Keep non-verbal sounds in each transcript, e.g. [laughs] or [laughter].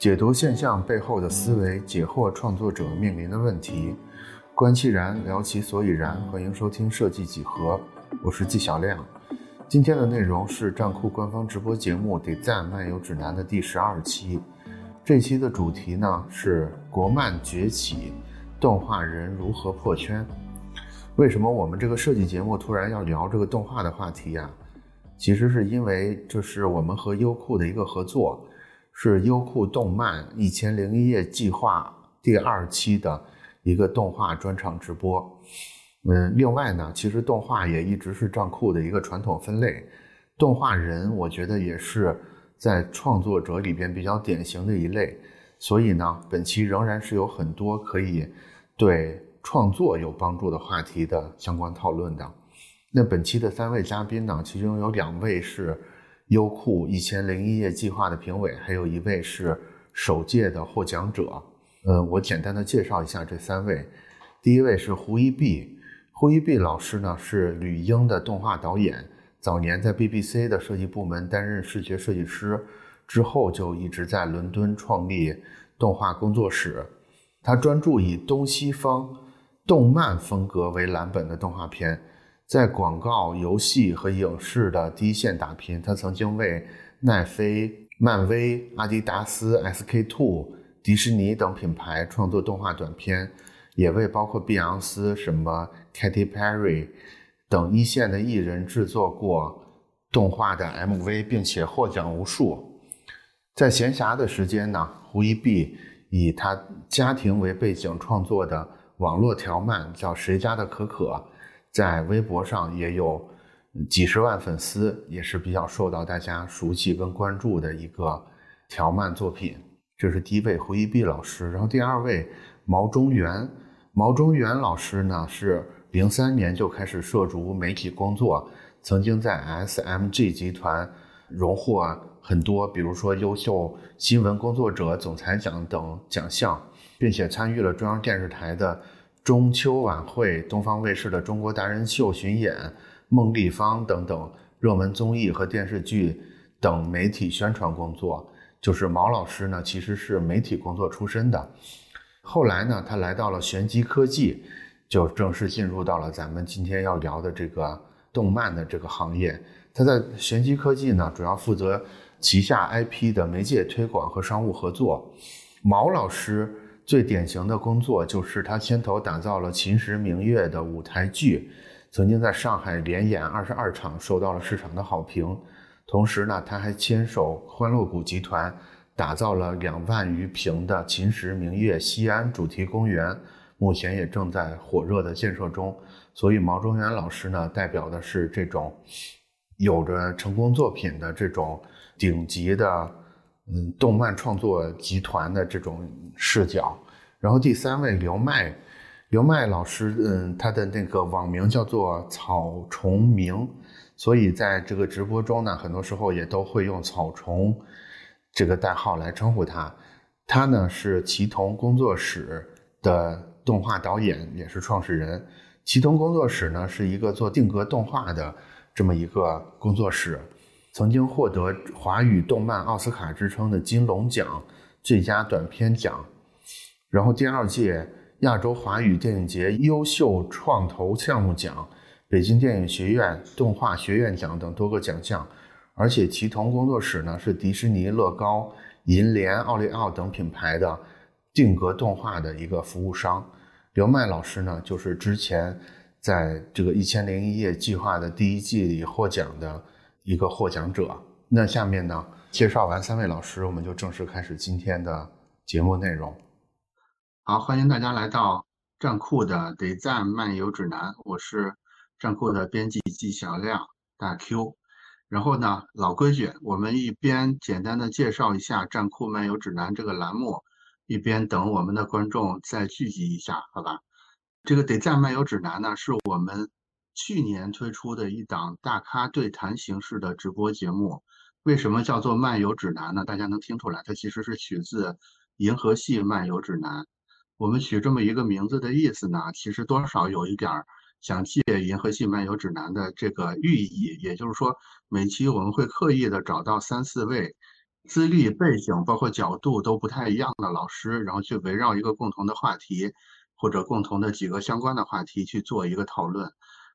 解读现象背后的思维，解惑创作者面临的问题，观其然，聊其所以然。欢迎收听设计几何，我是纪晓亮。今天的内容是站酷官方直播节目《得赞漫游指南》的第十二期。这期的主题呢是国漫崛起，动画人如何破圈？为什么我们这个设计节目突然要聊这个动画的话题呀？其实是因为这是我们和优酷的一个合作。是优酷动漫《一千零一夜》计划第二期的一个动画专场直播。嗯，另外呢，其实动画也一直是账库的一个传统分类。动画人，我觉得也是在创作者里边比较典型的一类。所以呢，本期仍然是有很多可以对创作有帮助的话题的相关讨论的。那本期的三位嘉宾呢，其中有两位是。优酷一千零一夜计划的评委，还有一位是首届的获奖者。呃，我简单的介绍一下这三位。第一位是胡一碧，胡一碧老师呢是吕英的动画导演，早年在 BBC 的设计部门担任视觉设计师，之后就一直在伦敦创立动画工作室。他专注以东西方动漫风格为蓝本的动画片。在广告、游戏和影视的第一线打拼，他曾经为奈飞、漫威、阿迪达斯、SK Two、迪士尼等品牌创作动画短片，也为包括碧昂斯、什么 Katy Perry 等一线的艺人制作过动画的 MV，并且获奖无数。在闲暇的时间呢，胡一碧以他家庭为背景创作的网络条漫叫《谁家的可可》。在微博上也有几十万粉丝，也是比较受到大家熟悉跟关注的一个条漫作品。这是第一位胡一碧老师，然后第二位毛中原。毛中原老师呢是零三年就开始涉足媒体工作，曾经在 SMG 集团荣获很多，比如说优秀新闻工作者总裁奖等奖项，并且参与了中央电视台的。中秋晚会、东方卫视的《中国达人秀》巡演、孟丽芳等等热门综艺和电视剧等媒体宣传工作，就是毛老师呢，其实是媒体工作出身的。后来呢，他来到了玄机科技，就正式进入到了咱们今天要聊的这个动漫的这个行业。他在玄机科技呢，主要负责旗下 IP 的媒介推广和商务合作。毛老师。最典型的工作就是他牵头打造了《秦时明月》的舞台剧，曾经在上海连演二十二场，受到了市场的好评。同时呢，他还牵手欢乐谷集团，打造了两万余平的《秦时明月》西安主题公园，目前也正在火热的建设中。所以毛中原老师呢，代表的是这种有着成功作品的这种顶级的。嗯，动漫创作集团的这种视角，然后第三位刘麦，刘麦老师，嗯，他的那个网名叫做草虫明，所以在这个直播中呢，很多时候也都会用草虫这个代号来称呼他。他呢是奇童工作室的动画导演，也是创始人。奇童工作室呢是一个做定格动画的这么一个工作室。曾经获得华语动漫奥斯卡之称的金龙奖最佳短片奖，然后第二届亚洲华语电影节优秀创投项目奖、北京电影学院动画学院奖等多个奖项，而且其同工作室呢是迪士尼、乐高、银联、奥利奥等品牌的定格动画的一个服务商。刘麦老师呢就是之前在这个《一千零一夜》计划的第一季里获奖的。一个获奖者。那下面呢，介绍完三位老师，我们就正式开始今天的节目内容。好，欢迎大家来到站酷的得赞漫游指南，我是站酷的编辑纪晓亮大 Q。然后呢，老规矩，我们一边简单的介绍一下站酷漫游指南这个栏目，一边等我们的观众再聚集一下，好吧？这个得赞漫游指南呢，是我们。去年推出的一档大咖对谈形式的直播节目，为什么叫做漫游指南呢？大家能听出来，它其实是取自《银河系漫游指南》。我们取这么一个名字的意思呢，其实多少有一点想借《银河系漫游指南》的这个寓意，也就是说，每期我们会刻意的找到三四位资历背景包括角度都不太一样的老师，然后去围绕一个共同的话题，或者共同的几个相关的话题去做一个讨论。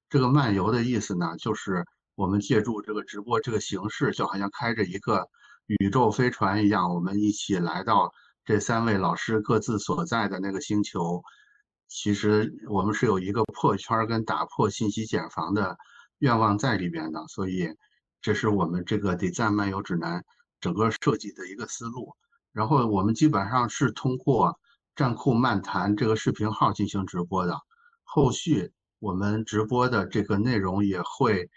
这个漫游的意思呢，就是我们借助这个直播这个形式，就好像开着一个宇宙飞船一样，我们一起来到这三位老师各自所在的那个星球。其实我们是有一个破圈跟打破信息茧房的愿望在里边的，所以这是我们这个 Design 漫游指南整个设计的一个思路。然后我们基本上是通过站酷漫谈这个视频号进行直播的，后续我们直播的这个内容也会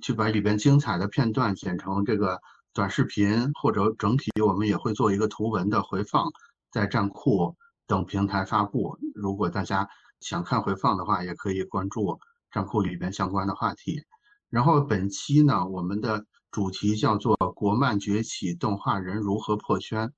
去把里边精彩的片段剪成这个短视频，或者整体我们也会做一个图文的回放，在站酷。等平台发布，如果大家想看回放的话，也可以关注账户里边相关的话题。然后本期呢，我们的主题叫做“国漫崛起，动画人如何破圈”。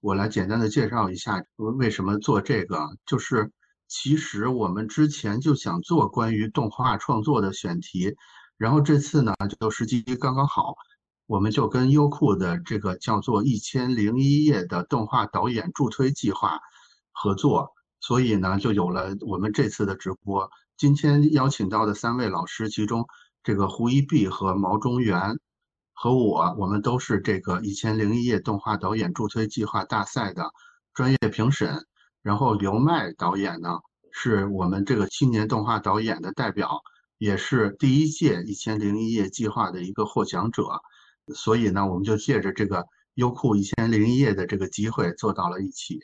我来简单的介绍一下为什么做这个，就是其实我们之前就想做关于动画创作的选题，然后这次呢就时机刚刚好，我们就跟优酷的这个叫做“一千零一夜”的动画导演助推计划。合作，所以呢，就有了我们这次的直播。今天邀请到的三位老师，其中这个胡一碧和毛中原和我，我们都是这个《一千零一夜》动画导演助推计划大赛的专业评审。然后刘麦导演呢，是我们这个青年动画导演的代表，也是第一届《一千零一夜》计划的一个获奖者。所以呢，我们就借着这个优酷《一千零一夜》的这个机会，坐到了一起。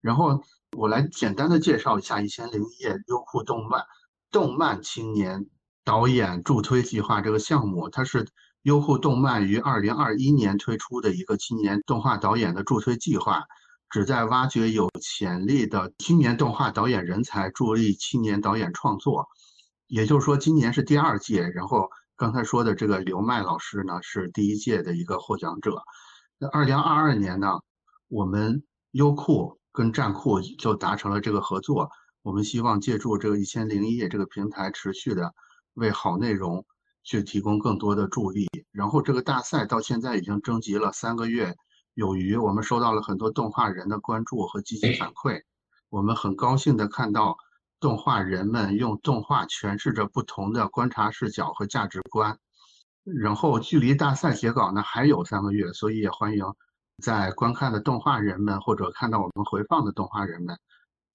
然后我来简单的介绍一下《一千零一夜》优酷动漫动漫青年导演助推计划这个项目，它是优酷动漫于二零二一年推出的一个青年动画导演的助推计划，旨在挖掘有潜力的青年动画导演人才，助力青年导演创作。也就是说，今年是第二届。然后刚才说的这个刘麦老师呢，是第一届的一个获奖者。那二零二二年呢，我们优酷。跟站酷就达成了这个合作，我们希望借助这个一千零一夜这个平台，持续的为好内容去提供更多的助力。然后这个大赛到现在已经征集了三个月有余，我们收到了很多动画人的关注和积极反馈。我们很高兴的看到动画人们用动画诠释着不同的观察视角和价值观。然后距离大赛截稿呢还有三个月，所以也欢迎。在观看的动画人们，或者看到我们回放的动画人们，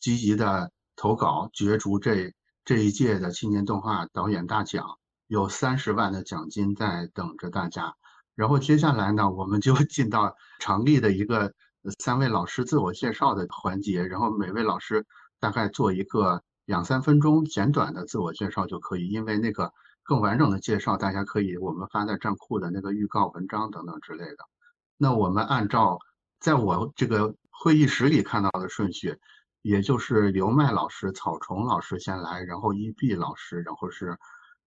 积极的投稿，角逐这这一届的青年动画导演大奖，有三十万的奖金在等着大家。然后接下来呢，我们就 [laughs] 进到常例的一个三位老师自我介绍的环节，然后每位老师大概做一个两三分钟简短的自我介绍就可以，因为那个更完整的介绍，大家可以我们发在站库的那个预告文章等等之类的。那我们按照在我这个会议室里看到的顺序，也就是刘麦老师、草虫老师先来，然后一碧老师，然后是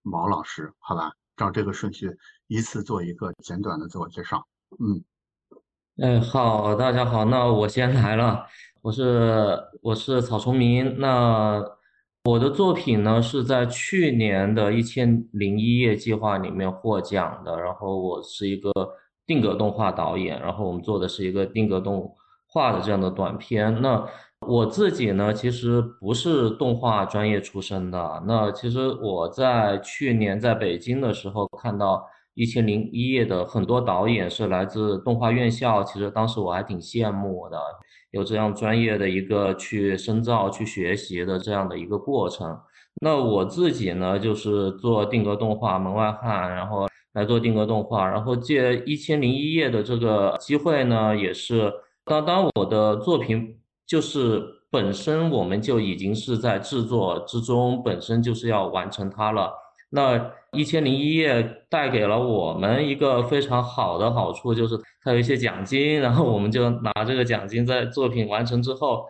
毛老师，好吧？照这个顺序依次做一个简短的自我介绍。嗯，哎，好，大家好，那我先来了，我是我是草丛明，那我的作品呢是在去年的一千零一夜计划里面获奖的，然后我是一个。定格动画导演，然后我们做的是一个定格动画的这样的短片。那我自己呢，其实不是动画专业出身的。那其实我在去年在北京的时候，看到《一千零一夜》的很多导演是来自动画院校，其实当时我还挺羡慕的，有这样专业的一个去深造、去学习的这样的一个过程。那我自己呢，就是做定格动画门外汉，然后。来做定格动画，然后借一千零一夜的这个机会呢，也是当当我的作品就是本身我们就已经是在制作之中，本身就是要完成它了。那一千零一夜带给了我们一个非常好的好处，就是它有一些奖金，然后我们就拿这个奖金在作品完成之后，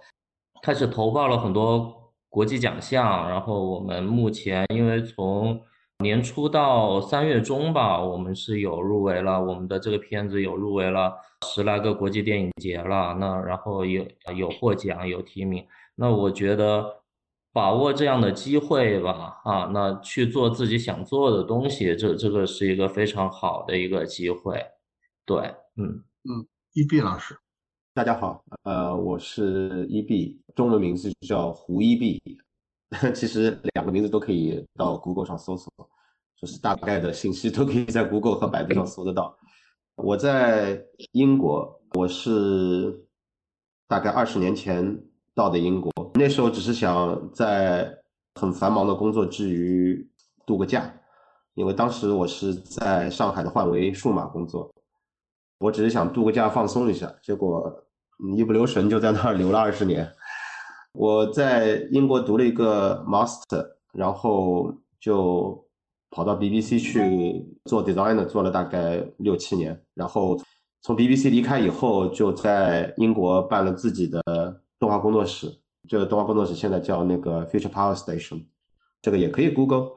开始投报了很多国际奖项。然后我们目前因为从年初到三月中吧，我们是有入围了，我们的这个片子有入围了十来个国际电影节了。那然后有有获奖，有提名。那我觉得把握这样的机会吧，啊，那去做自己想做的东西，这这个是一个非常好的一个机会。对，嗯嗯，一碧老师。大家好，呃，我是一碧，中文名字叫胡一碧，其实两个名字都可以到 Google 上搜索，就是大概的信息都可以在 Google 和百度上搜得到。我在英国，我是大概二十年前到的英国，那时候只是想在很繁忙的工作之余度个假，因为当时我是在上海的幻维数码工作，我只是想度个假放松一下，结果。一不留神就在那儿留了二十年。我在英国读了一个 master，然后就跑到 BBC 去做 designer，做了大概六七年。然后从 BBC 离开以后，就在英国办了自己的动画工作室。这个动画工作室现在叫那个 Future Power Station，这个也可以 Google。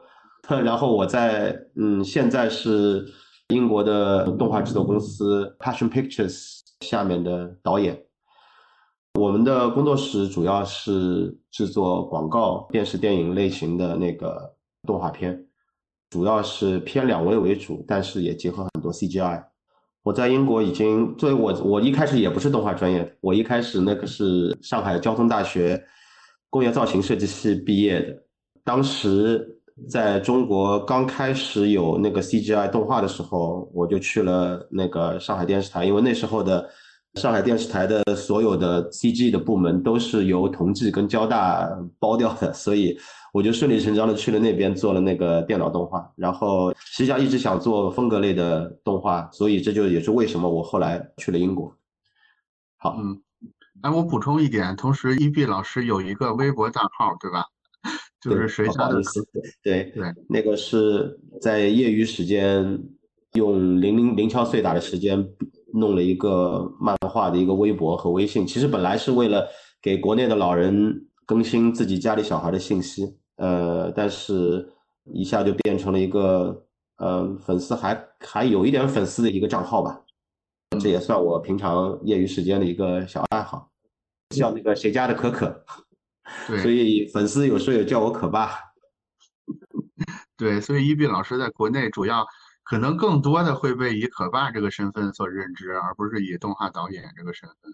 [laughs] 然后我在嗯，现在是英国的动画制作公司 Passion Pictures 下面的导演。我们的工作室主要是制作广告、电视、电影类型的那个动画片，主要是偏两维为主，但是也结合很多 CGI。我在英国已经，作为我，我一开始也不是动画专业，我一开始那个是上海交通大学工业造型设计系毕业的。当时在中国刚开始有那个 CGI 动画的时候，我就去了那个上海电视台，因为那时候的。上海电视台的所有的 CG 的部门都是由同济跟交大包掉的，所以我就顺理成章的去了那边做了那个电脑动画。然后实际上一直想做风格类的动画，所以这就也是为什么我后来去了英国。好，嗯，哎，我补充一点，同时一碧老师有一个微博账号，对吧？就是谁家的？对对，那个是在业余时间用零零零敲碎打的时间。弄了一个漫画的一个微博和微信，其实本来是为了给国内的老人更新自己家里小孩的信息，呃，但是一下就变成了一个，呃，粉丝还还有一点粉丝的一个账号吧，这也算我平常业余时间的一个小爱好，叫那个谁家的可可，所以粉丝有时候也叫我可爸，对，所以一斌老师在国内主要。可能更多的会被以可爸这个身份所认知，而不是以动画导演这个身份，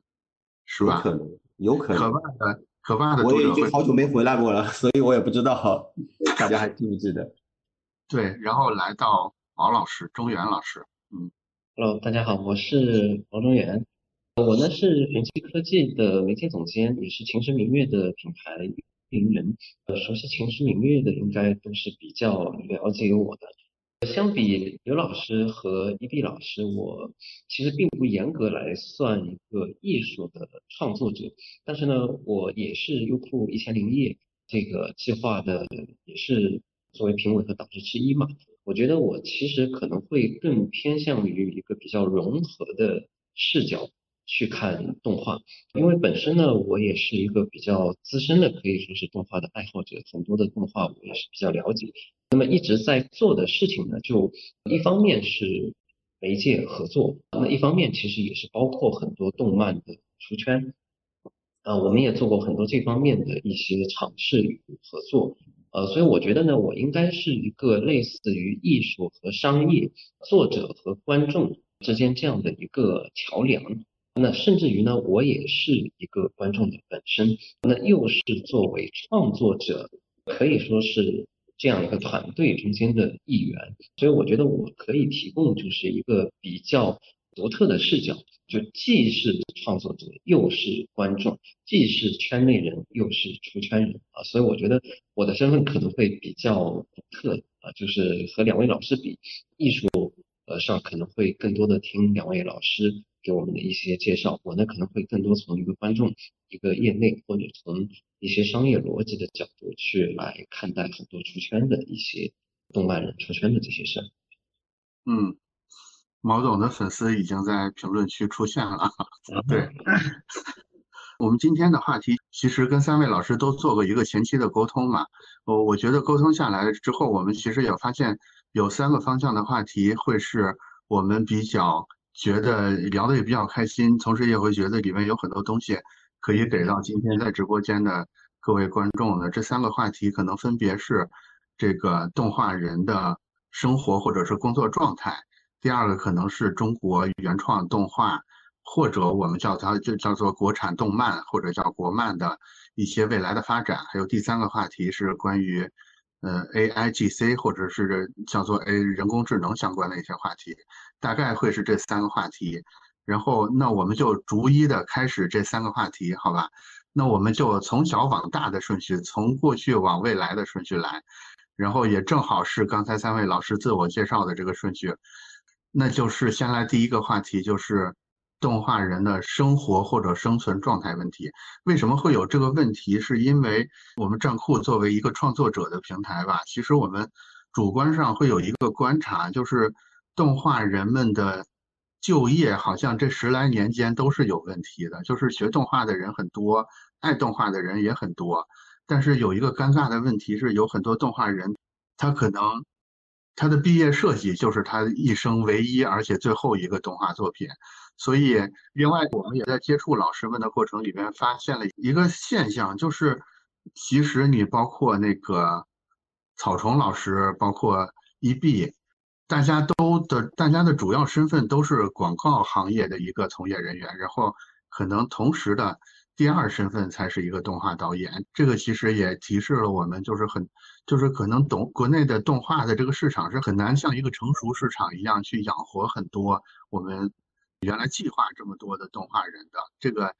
是吧？可能，有可能。可爸的可爸的，我也已经好久没回来过了，所以我也不知道大家还记不记得。[laughs] 对，然后来到毛老师，中原老师，嗯，Hello，大家好，我是毛中原，我呢是玄奇科技的媒介总监，也是秦时明月的品牌运营人。呃，熟悉秦时明月的应该都是比较了解我的。相比刘老师和伊碧老师，我其实并不严格来算一个艺术的创作者，但是呢，我也是优酷一千零一夜这个计划的，也是作为评委和导师之一嘛。我觉得我其实可能会更偏向于一个比较融合的视角去看动画，因为本身呢，我也是一个比较资深的，可以说是动画的爱好者，很多的动画我也是比较了解。那么一直在做的事情呢，就一方面是媒介合作，那一方面其实也是包括很多动漫的出圈，啊，我们也做过很多这方面的一些尝试与合作，呃，所以我觉得呢，我应该是一个类似于艺术和商业、作者和观众之间这样的一个桥梁，那甚至于呢，我也是一个观众的本身，那又是作为创作者，可以说是。这样一个团队中间的一员，所以我觉得我可以提供就是一个比较独特的视角，就既是创作者，又是观众，既是圈内人，又是出圈人啊，所以我觉得我的身份可能会比较独特啊，就是和两位老师比，艺术呃上可能会更多的听两位老师。给我们的一些介绍，我呢可能会更多从一个观众、一个业内或者从一些商业逻辑的角度去来看待很多出圈的一些动漫人出圈的这些事儿。嗯，毛总的粉丝已经在评论区出现了。对，[laughs] 我们今天的话题其实跟三位老师都做过一个前期的沟通嘛。我我觉得沟通下来之后，我们其实也发现有三个方向的话题会是我们比较。觉得聊得也比较开心，同时也会觉得里面有很多东西可以给到今天在直播间的各位观众的。这三个话题可能分别是这个动画人的生活或者是工作状态，第二个可能是中国原创动画或者我们叫它就叫做国产动漫或者叫国漫的一些未来的发展。还有第三个话题是关于呃 AIGC 或者是叫做 A 人工智能相关的一些话题，大概会是这三个话题。然后那我们就逐一的开始这三个话题，好吧？那我们就从小往大的顺序，从过去往未来的顺序来。然后也正好是刚才三位老师自我介绍的这个顺序，那就是先来第一个话题，就是动画人的生活或者生存状态问题。为什么会有这个问题？是因为我们站酷作为一个创作者的平台吧，其实我们主观上会有一个观察，就是动画人们的就业好像这十来年间都是有问题的，就是学动画的人很多，爱动画的人也很多。但是有一个尴尬的问题是，有很多动画人，他可能他的毕业设计就是他一生唯一而且最后一个动画作品。所以，另外我们也在接触老师们的过程里边发现了一个现象，就是其实你包括那个草虫老师，包括一 B，大家都的大家的主要身份都是广告行业的一个从业人员，然后可能同时的。第二身份才是一个动画导演，这个其实也提示了我们，就是很，就是可能懂国内的动画的这个市场是很难像一个成熟市场一样去养活很多我们原来计划这么多的动画人的。这个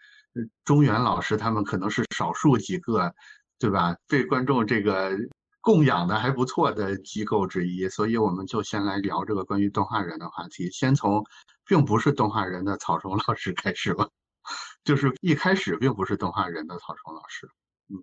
中原老师他们可能是少数几个，对吧？被观众这个供养的还不错的机构之一，所以我们就先来聊这个关于动画人的话题，先从并不是动画人的草虫老师开始吧。就是一开始并不是动画人的草虫老师，嗯，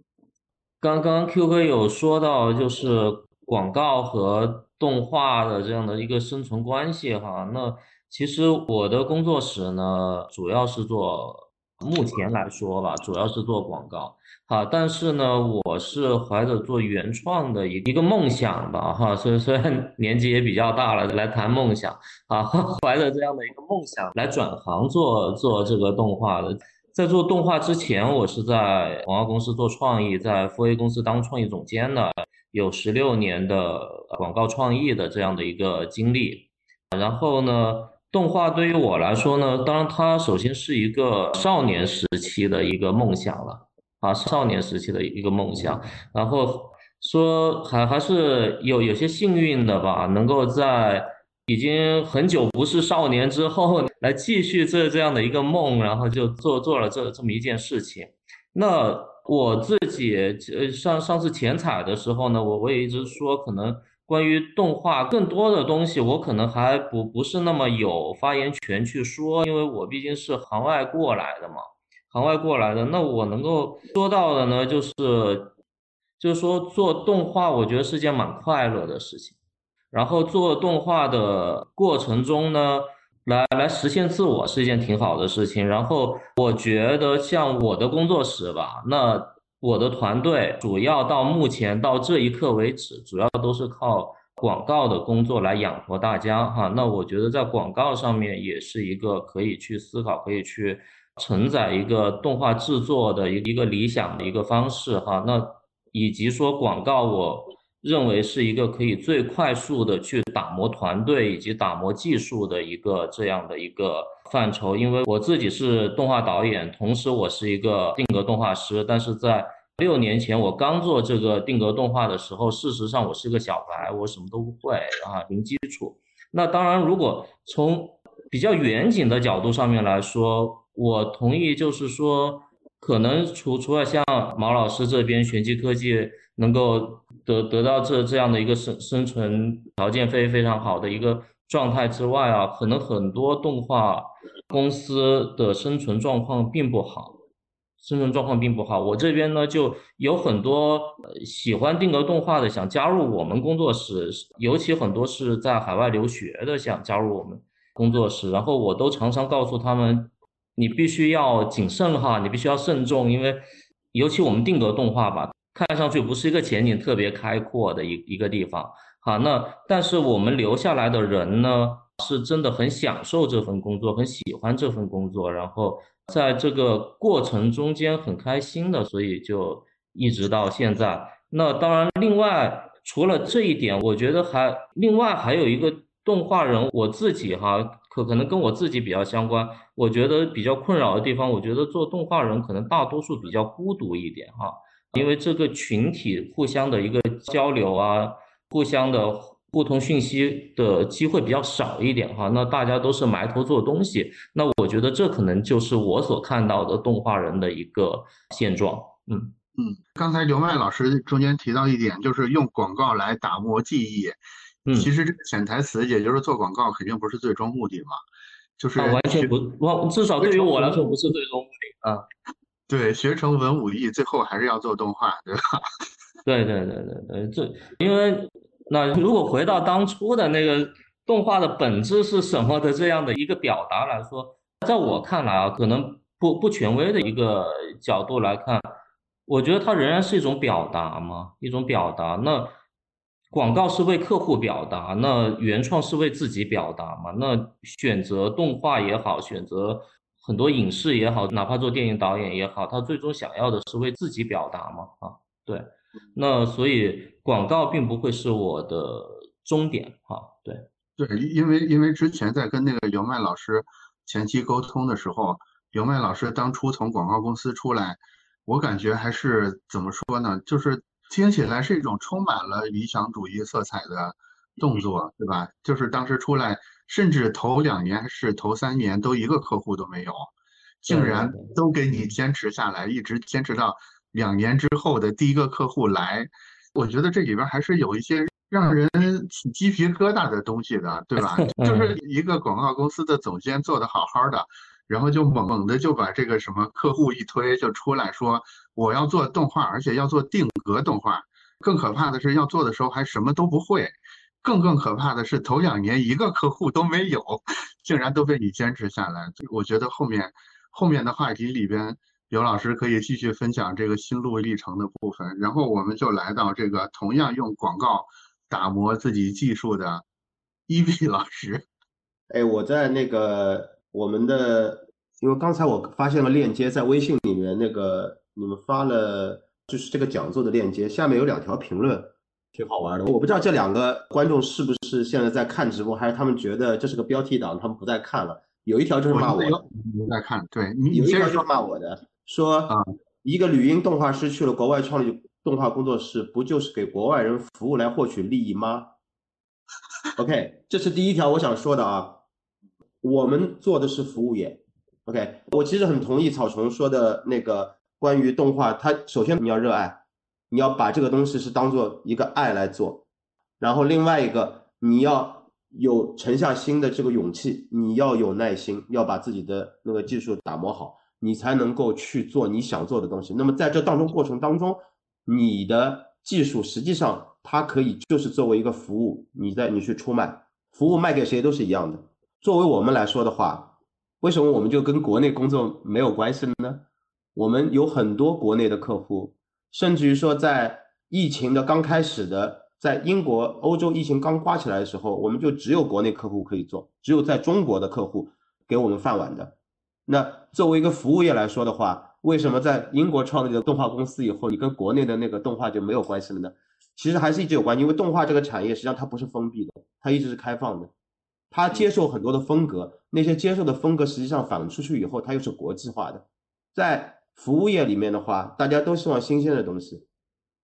刚刚 Q 哥有说到就是广告和动画的这样的一个生存关系哈，那其实我的工作室呢主要是做。目前来说吧，主要是做广告，啊，但是呢，我是怀着做原创的一一个梦想吧，哈，所以虽然 [laughs] 年纪也比较大了，来谈梦想，啊，[laughs] 怀着这样的一个梦想来转行做做这个动画的。在做动画之前，我是在广告公司做创意，在富 A 公司当创意总监的，有十六年的广告创意的这样的一个经历，然后呢。动画对于我来说呢，当然它首先是一个少年时期的一个梦想了啊，少年时期的一个梦想。然后说还还是有有些幸运的吧，能够在已经很久不是少年之后 [laughs] 来继续这这样的一个梦，然后就做做了这这么一件事情。那我自己呃上上次前采的时候呢，我我也一直说可能。关于动画更多的东西，我可能还不不是那么有发言权去说，因为我毕竟是行外过来的嘛，行外过来的。那我能够说到的呢，就是就是说做动画，我觉得是件蛮快乐的事情。然后做动画的过程中呢，来来实现自我是一件挺好的事情。然后我觉得像我的工作室吧，那。我的团队主要到目前到这一刻为止，主要都是靠广告的工作来养活大家哈。那我觉得在广告上面也是一个可以去思考、可以去承载一个动画制作的一一个理想的一个方式哈。那以及说广告，我认为是一个可以最快速的去打磨团队以及打磨技术的一个这样的一个范畴。因为我自己是动画导演，同时我是一个定格动画师，但是在六年前我刚做这个定格动画的时候，事实上我是个小白，我什么都不会啊，零基础。那当然，如果从比较远景的角度上面来说，我同意，就是说，可能除除了像毛老师这边玄机科技能够得得到这这样的一个生生存条件非非常好的一个状态之外啊，可能很多动画公司的生存状况并不好。生存状况并不好，我这边呢就有很多喜欢定格动画的想加入我们工作室，尤其很多是在海外留学的想加入我们工作室，然后我都常常告诉他们，你必须要谨慎哈，你必须要慎重，因为尤其我们定格动画吧，看上去不是一个前景特别开阔的一一个地方，好，那但是我们留下来的人呢，是真的很享受这份工作，很喜欢这份工作，然后。在这个过程中间很开心的，所以就一直到现在。那当然，另外除了这一点，我觉得还另外还有一个动画人，我自己哈，可可能跟我自己比较相关。我觉得比较困扰的地方，我觉得做动画人可能大多数比较孤独一点哈，因为这个群体互相的一个交流啊，互相的互通讯息的机会比较少一点哈。那大家都是埋头做东西，那我觉得这可能就是我所看到的动画人的一个现状。嗯嗯，刚才刘麦老师中间提到一点，就是用广告来打磨记忆。嗯，其实这个潜台词也就是做广告肯定不是最终目的嘛，就是完全不，我至少对于我来说不是最终目的啊。对，学成文武艺，最后还是要做动画，对吧？对对对对对，这因为那如果回到当初的那个动画的本质是什么的这样的一个表达来说，在我看来啊，可能不不权威的一个角度来看，我觉得它仍然是一种表达嘛，一种表达那。广告是为客户表达，那原创是为自己表达嘛？那选择动画也好，选择很多影视也好，哪怕做电影导演也好，他最终想要的是为自己表达嘛？啊，对，那所以广告并不会是我的终点哈。对，对，因为因为之前在跟那个刘麦老师前期沟通的时候，刘麦老师当初从广告公司出来，我感觉还是怎么说呢？就是。听起来是一种充满了理想主义色彩的动作，对吧？就是当时出来，甚至头两年还是头三年都一个客户都没有，竟然都给你坚持下来，一直坚持到两年之后的第一个客户来。我觉得这里边还是有一些让人起鸡皮疙瘩的东西的，对吧？[laughs] 就是一个广告公司的总监做的好好的。然后就猛猛的就把这个什么客户一推就出来说我要做动画，而且要做定格动画。更可怕的是要做的时候还什么都不会，更更可怕的是头两年一个客户都没有，竟然都被你坚持下来。我觉得后面后面的话题里边，刘老师可以继续分享这个心路历程的部分。然后我们就来到这个同样用广告打磨自己技术的伊比老师。哎，我在那个。我们的，因为刚才我发现了链接在微信里面，那个你们发了就是这个讲座的链接，下面有两条评论，挺好玩的。我不知道这两个观众是不是现在在看直播，还是他们觉得这是个标题党，他们不再看了。有一条就是骂我，在看，对，有一条就是骂我的，说啊，一个女音动画师去了国外创立动画工作室，不就是给国外人服务来获取利益吗？OK，这是第一条我想说的啊。我们做的是服务业，OK，我其实很同意草虫说的那个关于动画，它首先你要热爱，你要把这个东西是当做一个爱来做，然后另外一个你要有沉下心的这个勇气，你要有耐心，要把自己的那个技术打磨好，你才能够去做你想做的东西。那么在这当中过程当中，你的技术实际上它可以就是作为一个服务，你在你去出卖，服务卖给谁都是一样的。作为我们来说的话，为什么我们就跟国内工作没有关系了呢？我们有很多国内的客户，甚至于说在疫情的刚开始的，在英国、欧洲疫情刚刮起来的时候，我们就只有国内客户可以做，只有在中国的客户给我们饭碗的。那作为一个服务业来说的话，为什么在英国创立的动画公司以后，你跟国内的那个动画就没有关系了呢？其实还是一直有关系，因为动画这个产业实际上它不是封闭的，它一直是开放的。他接受很多的风格，那些接受的风格实际上反出去以后，它又是国际化的。在服务业里面的话，大家都希望新鲜的东西，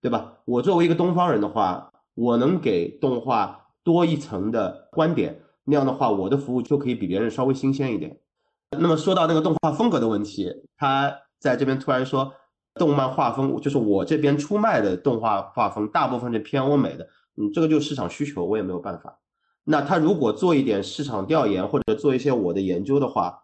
对吧？我作为一个东方人的话，我能给动画多一层的观点，那样的话，我的服务就可以比别人稍微新鲜一点。那么说到那个动画风格的问题，他在这边突然说，动漫画风就是我这边出卖的动画画风，大部分是偏欧美的，嗯，这个就是市场需求，我也没有办法。那他如果做一点市场调研，或者做一些我的研究的话，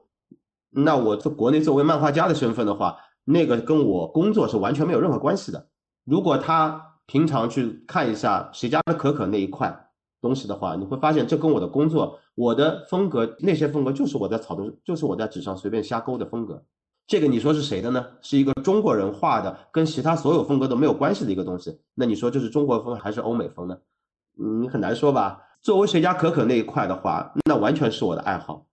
那我在国内作为漫画家的身份的话，那个跟我工作是完全没有任何关系的。如果他平常去看一下谁家的可可那一块东西的话，你会发现这跟我的工作、我的风格那些风格就是我在草图，就是我在纸上随便瞎勾的风格。这个你说是谁的呢？是一个中国人画的，跟其他所有风格都没有关系的一个东西。那你说这是中国风还是欧美风呢？嗯，很难说吧。作为谁家可可那一块的话，那完全是我的爱好，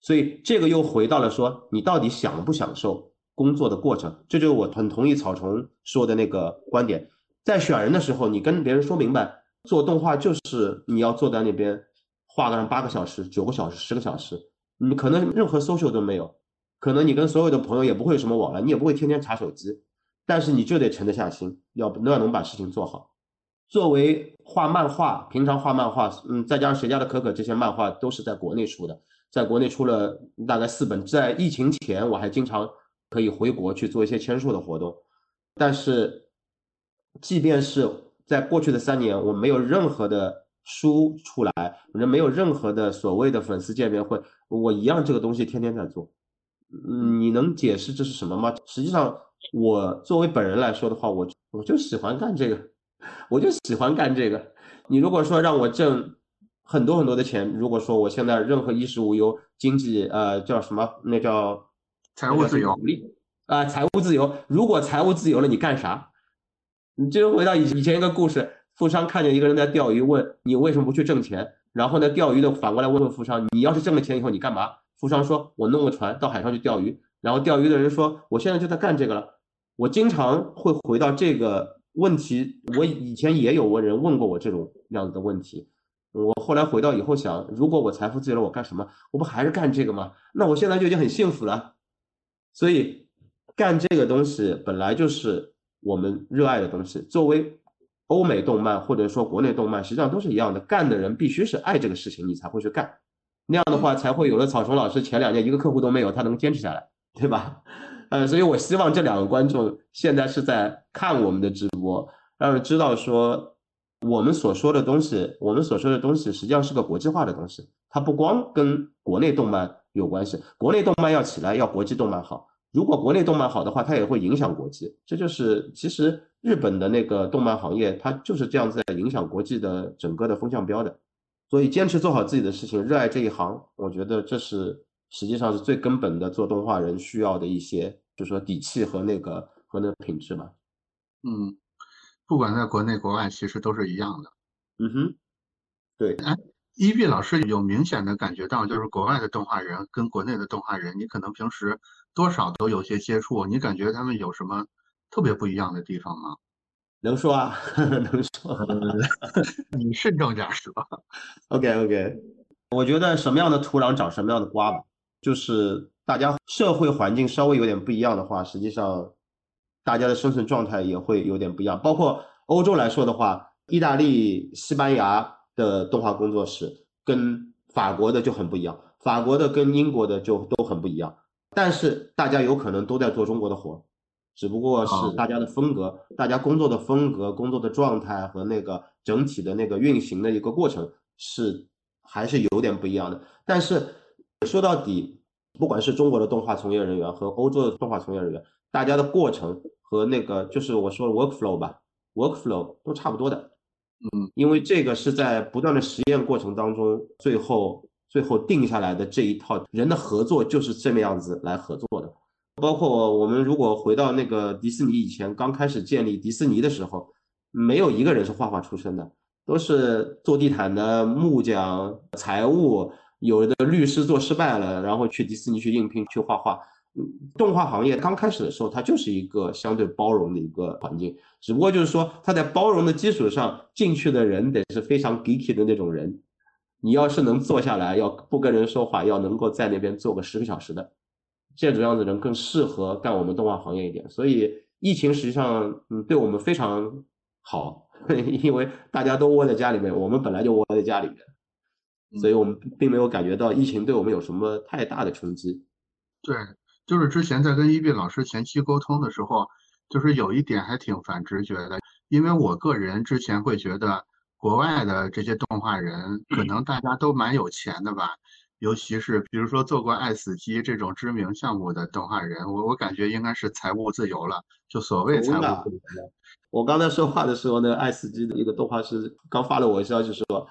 所以这个又回到了说你到底享不享受工作的过程，这就是我很同意草虫说的那个观点，在选人的时候，你跟别人说明白，做动画就是你要坐在那边画上八个小时、九个小时、十个小时，你可能任何 social 都没有，可能你跟所有的朋友也不会有什么往来，你也不会天天查手机，但是你就得沉得下心，要要能把事情做好。作为画漫画，平常画漫画，嗯，再加上谁家的可可这些漫画都是在国内出的，在国内出了大概四本，在疫情前我还经常可以回国去做一些签售的活动，但是即便是在过去的三年，我没有任何的书出来，人没有任何的所谓的粉丝见面会，我一样这个东西天天在做。嗯，你能解释这是什么吗？实际上，我作为本人来说的话，我我就喜欢干这个。我就喜欢干这个。你如果说让我挣很多很多的钱，如果说我现在任何衣食无忧，经济呃叫什么？那叫财务自由啊，财务自由。如果财务自由了，你干啥？你就回到以以前一个故事，富商看见一个人在钓鱼，问你为什么不去挣钱？然后呢，钓鱼的反过来问问富商，你要是挣了钱以后你干嘛？富商说，我弄个船到海上去钓鱼。然后钓鱼的人说，我现在就在干这个了。我经常会回到这个。问题，我以前也有问人问过我这种样子的问题，我后来回到以后想，如果我财富自由了，我干什么？我不还是干这个吗？那我现在就已经很幸福了。所以干这个东西本来就是我们热爱的东西。作为欧美动漫或者说国内动漫，实际上都是一样的，干的人必须是爱这个事情，你才会去干。那样的话，才会有了草虫老师前两年一个客户都没有，他能坚持下来，[laughs] 对吧？呃，所以我希望这两个观众现在是在看我们的直播，让人知道说我们所说的东西，我们所说的东西实际上是个国际化的东西，它不光跟国内动漫有关系，国内动漫要起来，要国际动漫好。如果国内动漫好的话，它也会影响国际。这就是其实日本的那个动漫行业，它就是这样子在影响国际的整个的风向标的。所以坚持做好自己的事情，热爱这一行，我觉得这是。实际上是最根本的，做动画人需要的一些，就是说底气和那个和那个品质吧。嗯，不管在国内国外，其实都是一样的。嗯哼，对。哎，伊碧老师有明显的感觉到，就是国外的动画人跟国内的动画人，你可能平时多少都有些接触，你感觉他们有什么特别不一样的地方吗？能说啊，[laughs] 能说。[laughs] 你慎重点说。OK OK，我觉得什么样的土壤长什么样的瓜吧。就是大家社会环境稍微有点不一样的话，实际上大家的生存状态也会有点不一样。包括欧洲来说的话，意大利、西班牙的动画工作室跟法国的就很不一样，法国的跟英国的就都很不一样。但是大家有可能都在做中国的活，只不过是大家的风格、大家工作的风格、工作的状态和那个整体的那个运行的一个过程是还是有点不一样的。但是。说到底，不管是中国的动画从业人员和欧洲的动画从业人员，大家的过程和那个就是我说 workflow 吧，workflow 都差不多的。嗯，因为这个是在不断的实验过程当中，最后最后定下来的这一套人的合作就是这么样子来合作的。包括我们如果回到那个迪士尼以前刚开始建立迪士尼的时候，没有一个人是画画出身的，都是做地毯的木匠、财务。有的律师做失败了，然后去迪士尼去应聘去画画。动画行业刚开始的时候，它就是一个相对包容的一个环境，只不过就是说，它在包容的基础上进去的人得是非常 geeky 的那种人。你要是能坐下来，要不跟人说话，要能够在那边坐个十个小时的，这种样子人更适合干我们动画行业一点。所以疫情实际上，嗯，对我们非常好，[laughs] 因为大家都窝在家里面，我们本来就窝在家里面。所以我们并没有感觉到疫情对我们有什么太大的冲击。对，就是之前在跟一碧老师前期沟通的时候，就是有一点还挺反直觉的，因为我个人之前会觉得国外的这些动画人可能大家都蛮有钱的吧，尤其是比如说做过《爱死机》这种知名项目的动画人，我我感觉应该是财务自由了，就所谓财务自由。我刚才说话的时候，那个《爱死机》的一个动画师刚发了我消息说。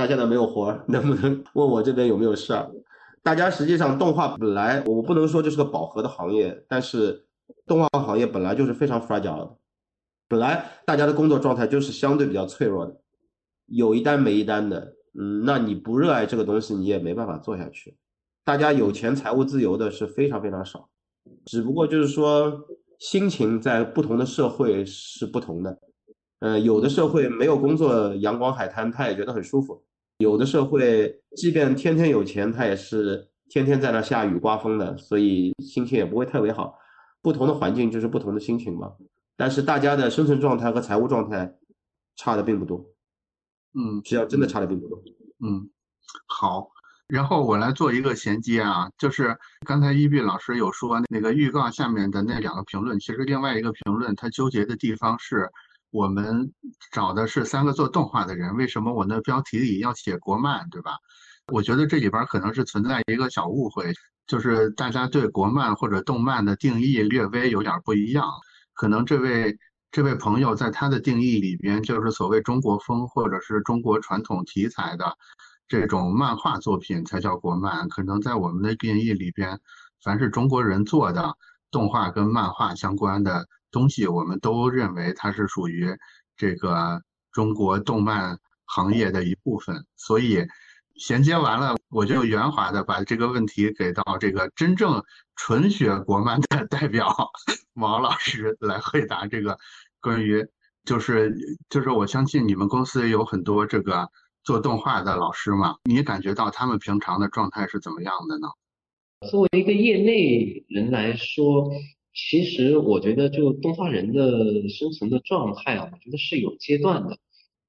他现在没有活，能不能问我这边有没有事儿？大家实际上动画本来我不能说这是个饱和的行业，但是动画行业本来就是非常 fragile 的，本来大家的工作状态就是相对比较脆弱的，有一单没一单的，嗯，那你不热爱这个东西，你也没办法做下去。大家有钱财务自由的是非常非常少，只不过就是说心情在不同的社会是不同的，呃，有的社会没有工作，阳光海滩，他也觉得很舒服。有的社会即便天天有钱，他也是天天在那下雨刮风的，所以心情也不会特别好。不同的环境就是不同的心情嘛。但是大家的生存状态和财务状态差的并不多。嗯，只要真的差的并不多。嗯，好。然后我来做一个衔接啊，就是刚才一碧老师有说那个预告下面的那两个评论，其实另外一个评论他纠结的地方是我们找的是三个做动画的人，为什么我那标题里要写国漫，对吧？我觉得这里边可能是存在一个小误会，就是大家对国漫或者动漫的定义略微有点不一样，可能这位这位朋友在他的定义里边就是所谓中国风或者是中国传统题材的。这种漫画作品才叫国漫，可能在我们的定义里边，凡是中国人做的动画跟漫画相关的东西，我们都认为它是属于这个中国动漫行业的一部分。所以衔接完了，我就圆滑的把这个问题给到这个真正纯学国漫的代表王老师来回答这个关于，就是就是我相信你们公司有很多这个。做动画的老师嘛，你感觉到他们平常的状态是怎么样的呢？作为一个业内人来说，其实我觉得就动画人的生存的状态啊，我觉得是有阶段的。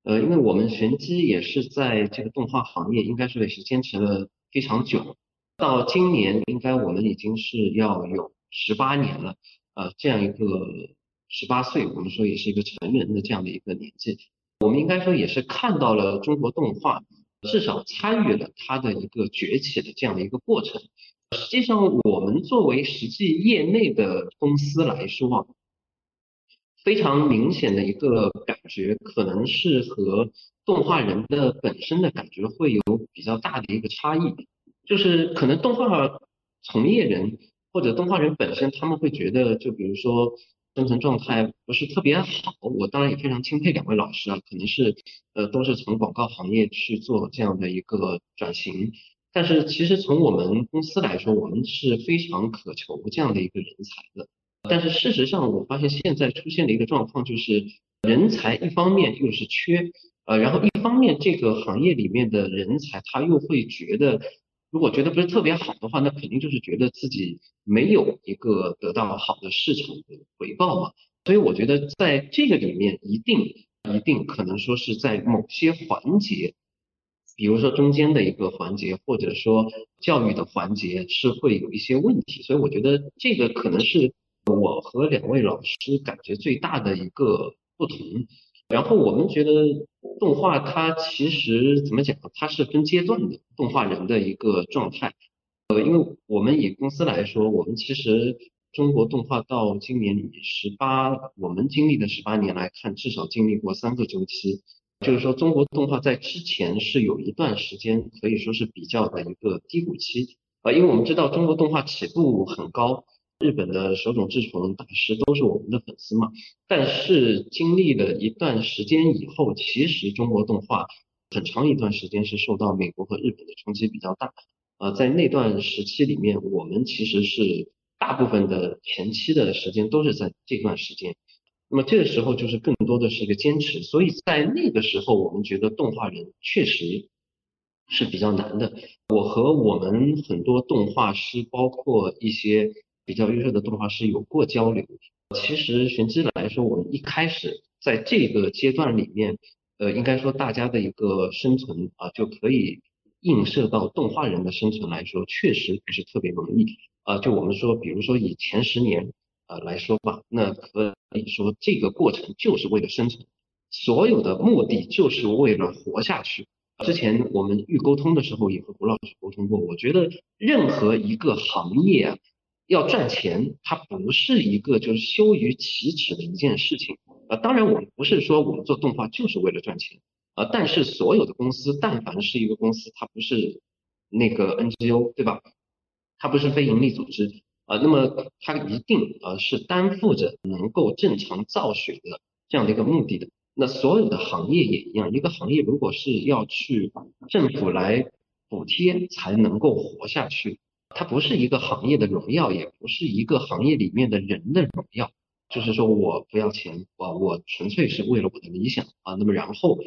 呃，因为我们玄机也是在这个动画行业，应该说也是坚持了非常久，到今年应该我们已经是要有十八年了，呃，这样一个十八岁，我们说也是一个成人的这样的一个年纪。我们应该说也是看到了中国动画，至少参与了它的一个崛起的这样的一个过程。实际上，我们作为实际业内的公司来说，非常明显的一个感觉，可能是和动画人的本身的感觉会有比较大的一个差异。就是可能动画从业人或者动画人本身，他们会觉得，就比如说。生存状态不是特别好，我当然也非常钦佩两位老师啊，可能是呃都是从广告行业去做这样的一个转型，但是其实从我们公司来说，我们是非常渴求这样的一个人才的，但是事实上我发现现在出现的一个状况就是人才一方面又是缺，呃，然后一方面这个行业里面的人才他又会觉得。如果觉得不是特别好的话，那肯定就是觉得自己没有一个得到好的市场的回报嘛。所以我觉得在这个里面，一定一定可能说是在某些环节，比如说中间的一个环节，或者说教育的环节是会有一些问题。所以我觉得这个可能是我和两位老师感觉最大的一个不同。然后我们觉得动画它其实怎么讲？它是分阶段的动画人的一个状态。呃，因为我们以公司来说，我们其实中国动画到今年十八，我们经历的十八年来看，至少经历过三个周期。就是说，中国动画在之前是有一段时间可以说是比较的一个低谷期。啊，因为我们知道中国动画起步很高。日本的手冢治虫大师都是我们的粉丝嘛，但是经历了一段时间以后，其实中国动画很长一段时间是受到美国和日本的冲击比较大。呃，在那段时期里面，我们其实是大部分的前期的时间都是在这段时间。那么这个时候就是更多的是一个坚持，所以在那个时候，我们觉得动画人确实是比较难的。我和我们很多动画师，包括一些。比较优秀的动画师有过交流。其实玄机来说，我们一开始在这个阶段里面，呃，应该说大家的一个生存啊，就可以映射到动画人的生存来说，确实不是特别容易啊。就我们说，比如说以前十年啊来说吧，那可以说这个过程就是为了生存，所有的目的就是为了活下去。之前我们预沟通的时候也和胡老师沟通过，我觉得任何一个行业啊。要赚钱，它不是一个就是羞于启齿的一件事情啊。当然，我们不是说我们做动画就是为了赚钱啊。但是所有的公司，但凡是一个公司，它不是那个 NGO 对吧？它不是非盈利组织啊，那么它一定啊是担负着能够正常造血的这样的一个目的的。那所有的行业也一样，一个行业如果是要去政府来补贴才能够活下去。它不是一个行业的荣耀，也不是一个行业里面的人的荣耀。就是说我不要钱，我我纯粹是为了我的理想啊。那么然后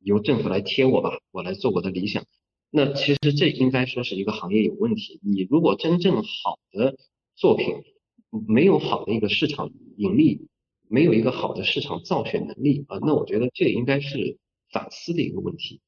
由政府来贴我吧，我来做我的理想。那其实这应该说是一个行业有问题。你如果真正好的作品没有好的一个市场盈利，没有一个好的市场造血能力啊，那我觉得这应该是反思的一个问题。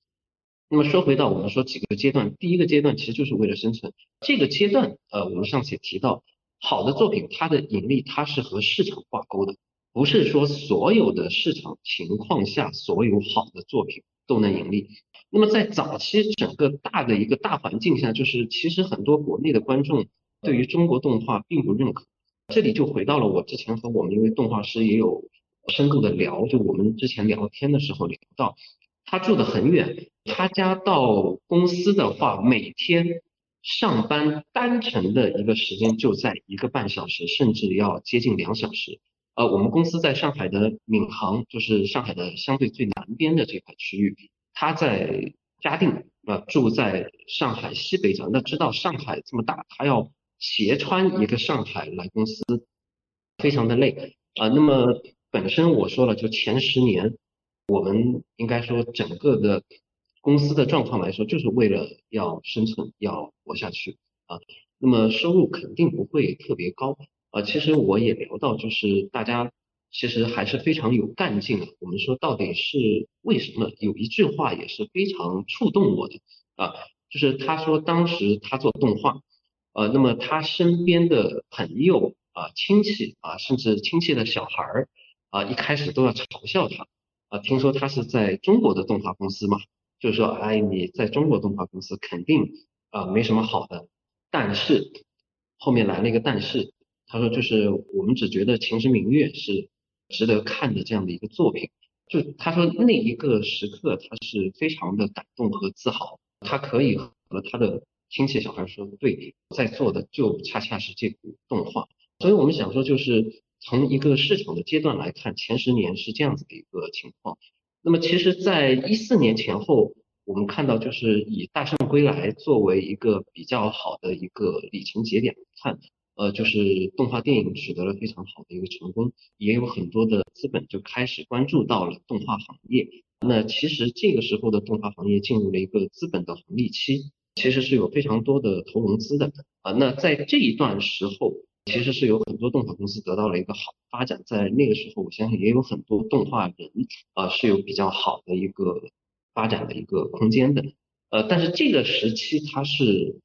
那么说回到我们说几个阶段，第一个阶段其实就是为了生存。这个阶段呃，我们上次也提到，好的作品它的盈利它是和市场挂钩的，不是说所有的市场情况下所有好的作品都能盈利。那么在早期整个大的一个大环境下，就是其实很多国内的观众对于中国动画并不认可。这里就回到了我之前和我们一位动画师也有深度的聊，就我们之前聊天的时候聊到，他住的很远，他家到公司的话，每天上班单程的一个时间就在一个半小时，甚至要接近两小时。呃，我们公司在上海的闵行，就是上海的相对最南边的这块区域。他在嘉定啊，住在上海西北角。那知道上海这么大，他要斜穿一个上海来公司，非常的累啊。那么本身我说了，就前十年，我们应该说整个的公司的状况来说，就是为了要生存，要活下去啊。那么收入肯定不会特别高啊。其实我也聊到，就是大家。其实还是非常有干劲的。我们说到底是为什么？有一句话也是非常触动我的啊，就是他说当时他做动画，呃，那么他身边的朋友啊、亲戚啊，甚至亲戚的小孩儿啊，一开始都要嘲笑他啊。听说他是在中国的动画公司嘛，就是说，哎，你在中国动画公司肯定啊没什么好的。但是后面来了一个但是，他说就是我们只觉得《秦时明月》是。值得看的这样的一个作品，就他说那一个时刻，他是非常的感动和自豪，他可以和他的亲戚小孩说，对，在做的就恰恰是这部动画。所以我们想说，就是从一个市场的阶段来看，前十年是这样子的一个情况。那么其实，在一四年前后，我们看到就是以《大圣归来》作为一个比较好的一个里程节点来看。呃，就是动画电影取得了非常好的一个成功，也有很多的资本就开始关注到了动画行业。那其实这个时候的动画行业进入了一个资本的红利期，其实是有非常多的投融资的啊。那在这一段时候，其实是有很多动画公司得到了一个好发展。在那个时候，我相信也有很多动画人啊是有比较好的一个发展的一个空间的。呃，但是这个时期它是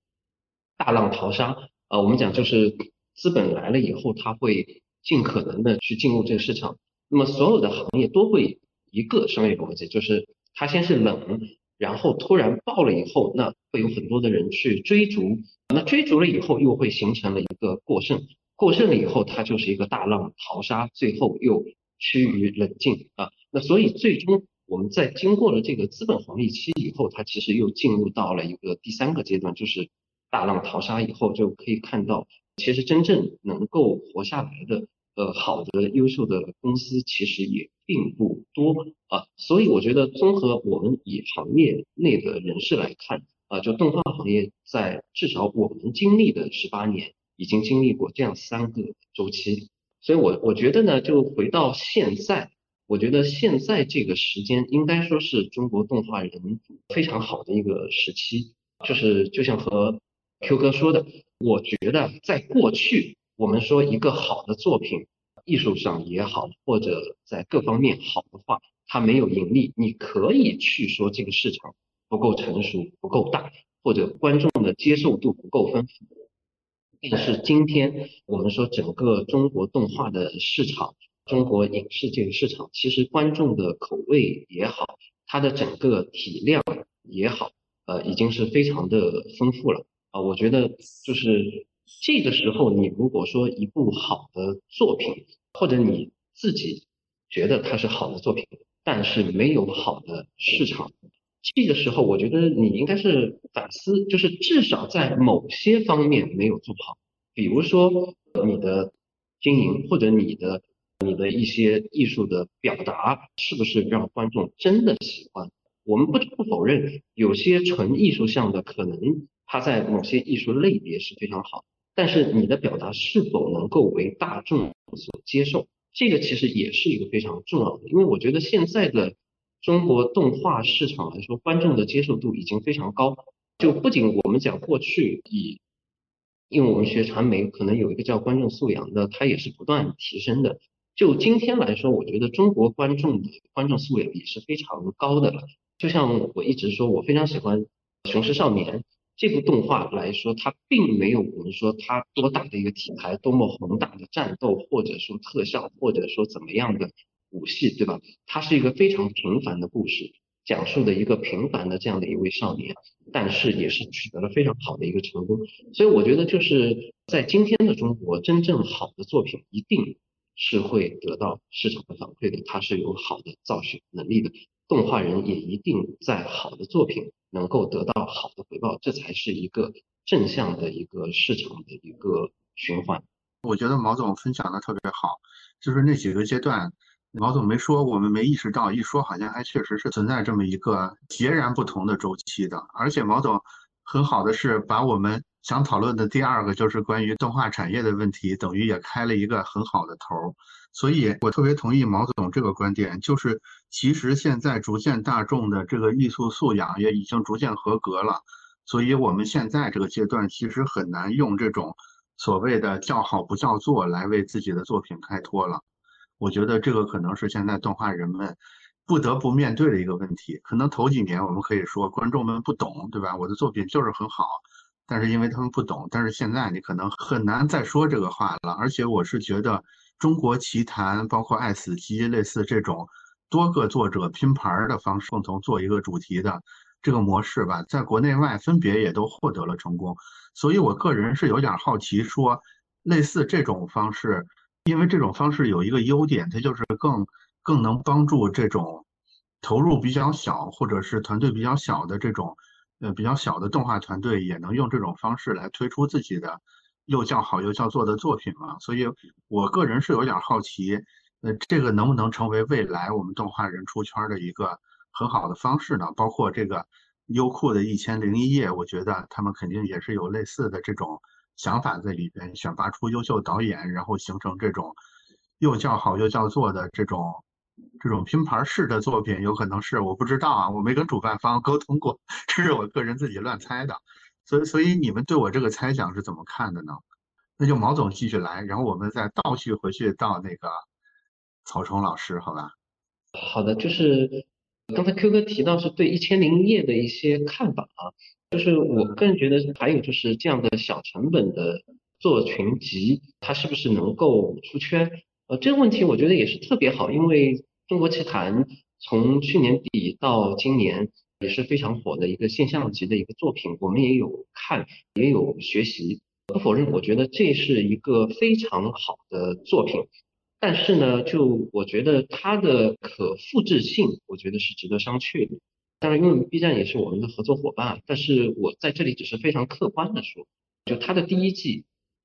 大浪淘沙。啊，我们讲就是资本来了以后，它会尽可能的去进入这个市场。那么所有的行业都会一个商业逻辑，就是它先是冷，然后突然爆了以后，那会有很多的人去追逐。那追逐了以后，又会形成了一个过剩，过剩了以后，它就是一个大浪淘沙，最后又趋于冷静啊。那所以最终我们在经过了这个资本红利期以后，它其实又进入到了一个第三个阶段，就是。大浪淘沙以后，就可以看到，其实真正能够活下来的，呃，好的、优秀的公司其实也并不多啊。所以我觉得，综合我们以行业内的人士来看，啊，就动画行业在至少我们经历的十八年，已经经历过这样三个周期。所以我我觉得呢，就回到现在，我觉得现在这个时间应该说是中国动画人非常好的一个时期，就是就像和 Q 哥说的，我觉得在过去，我们说一个好的作品，艺术上也好，或者在各方面好的话，它没有盈利，你可以去说这个市场不够成熟、不够大，或者观众的接受度不够丰富。但是今天我们说整个中国动画的市场，中国影视这个市场，其实观众的口味也好，它的整个体量也好，呃，已经是非常的丰富了。啊，我觉得就是这个时候，你如果说一部好的作品，或者你自己觉得它是好的作品，但是没有好的市场，这个时候我觉得你应该是反思，就是至少在某些方面没有做好，比如说你的经营或者你的你的一些艺术的表达，是不是让观众真的喜欢？我们不不否认，有些纯艺术向的可能。它在某些艺术类别是非常好，但是你的表达是否能够为大众所接受，这个其实也是一个非常重要的。因为我觉得现在的中国动画市场来说，观众的接受度已经非常高。就不仅我们讲过去以，因为我们学传媒，可能有一个叫观众素养的，它也是不断提升的。就今天来说，我觉得中国观众的观众素养也是非常高的了。就像我一直说，我非常喜欢《雄狮少年》这部动画来说，它并没有我们说它多大的一个题材，多么宏大的战斗，或者说特效，或者说怎么样的武戏，对吧？它是一个非常平凡的故事。讲述的一个平凡的这样的一位少年，但是也是取得了非常好的一个成功。所以我觉得就是在今天的中国，真正好的作品一定是会得到市场的反馈的，它是有好的造血能力的。动画人也一定在好的作品能够得到好的回报，这才是一个正向的一个市场的一个循环。我觉得毛总分享的特别好，就是那几个阶段。毛总没说，我们没意识到，一说好像还确实是存在这么一个截然不同的周期的。而且毛总很好的是把我们想讨论的第二个就是关于动画产业的问题，等于也开了一个很好的头儿。所以我特别同意毛总这个观点，就是其实现在逐渐大众的这个艺术素养也已经逐渐合格了。所以我们现在这个阶段其实很难用这种所谓的叫好不叫座来为自己的作品开脱了。我觉得这个可能是现在动画人们不得不面对的一个问题。可能头几年我们可以说观众们不懂，对吧？我的作品就是很好，但是因为他们不懂。但是现在你可能很难再说这个话了。而且我是觉得《中国奇谭》包括《爱死机》类似这种多个作者拼盘的方式共同做一个主题的这个模式吧，在国内外分别也都获得了成功。所以我个人是有点好奇，说类似这种方式。因为这种方式有一个优点，它就是更更能帮助这种投入比较小或者是团队比较小的这种呃比较小的动画团队，也能用这种方式来推出自己的又叫好又叫座的作品嘛。所以我个人是有点好奇，呃，这个能不能成为未来我们动画人出圈的一个很好的方式呢？包括这个优酷的一千零一夜，我觉得他们肯定也是有类似的这种。想法在里边选拔出优秀导演，然后形成这种又叫好又叫座的这种这种拼盘式的作品，有可能是我不知道啊，我没跟主办方沟通过，[laughs] 这是我个人自己乱猜的。所以，所以你们对我这个猜想是怎么看的呢？那就毛总继续来，然后我们再倒叙回去到那个曹冲老师，好吧？好的，就是刚才 Q 哥提到是对一千零一夜的一些看法啊。就是我个人觉得，还有就是这样的小成本的做群集，它是不是能够出圈？呃，这个问题我觉得也是特别好，因为《中国奇谭》从去年底到今年也是非常火的一个现象级的一个作品，我们也有看，也有学习。不否认，我觉得这是一个非常好的作品，但是呢，就我觉得它的可复制性，我觉得是值得商榷的。当然，因为 B 站也是我们的合作伙伴，但是我在这里只是非常客观的说，就它的第一季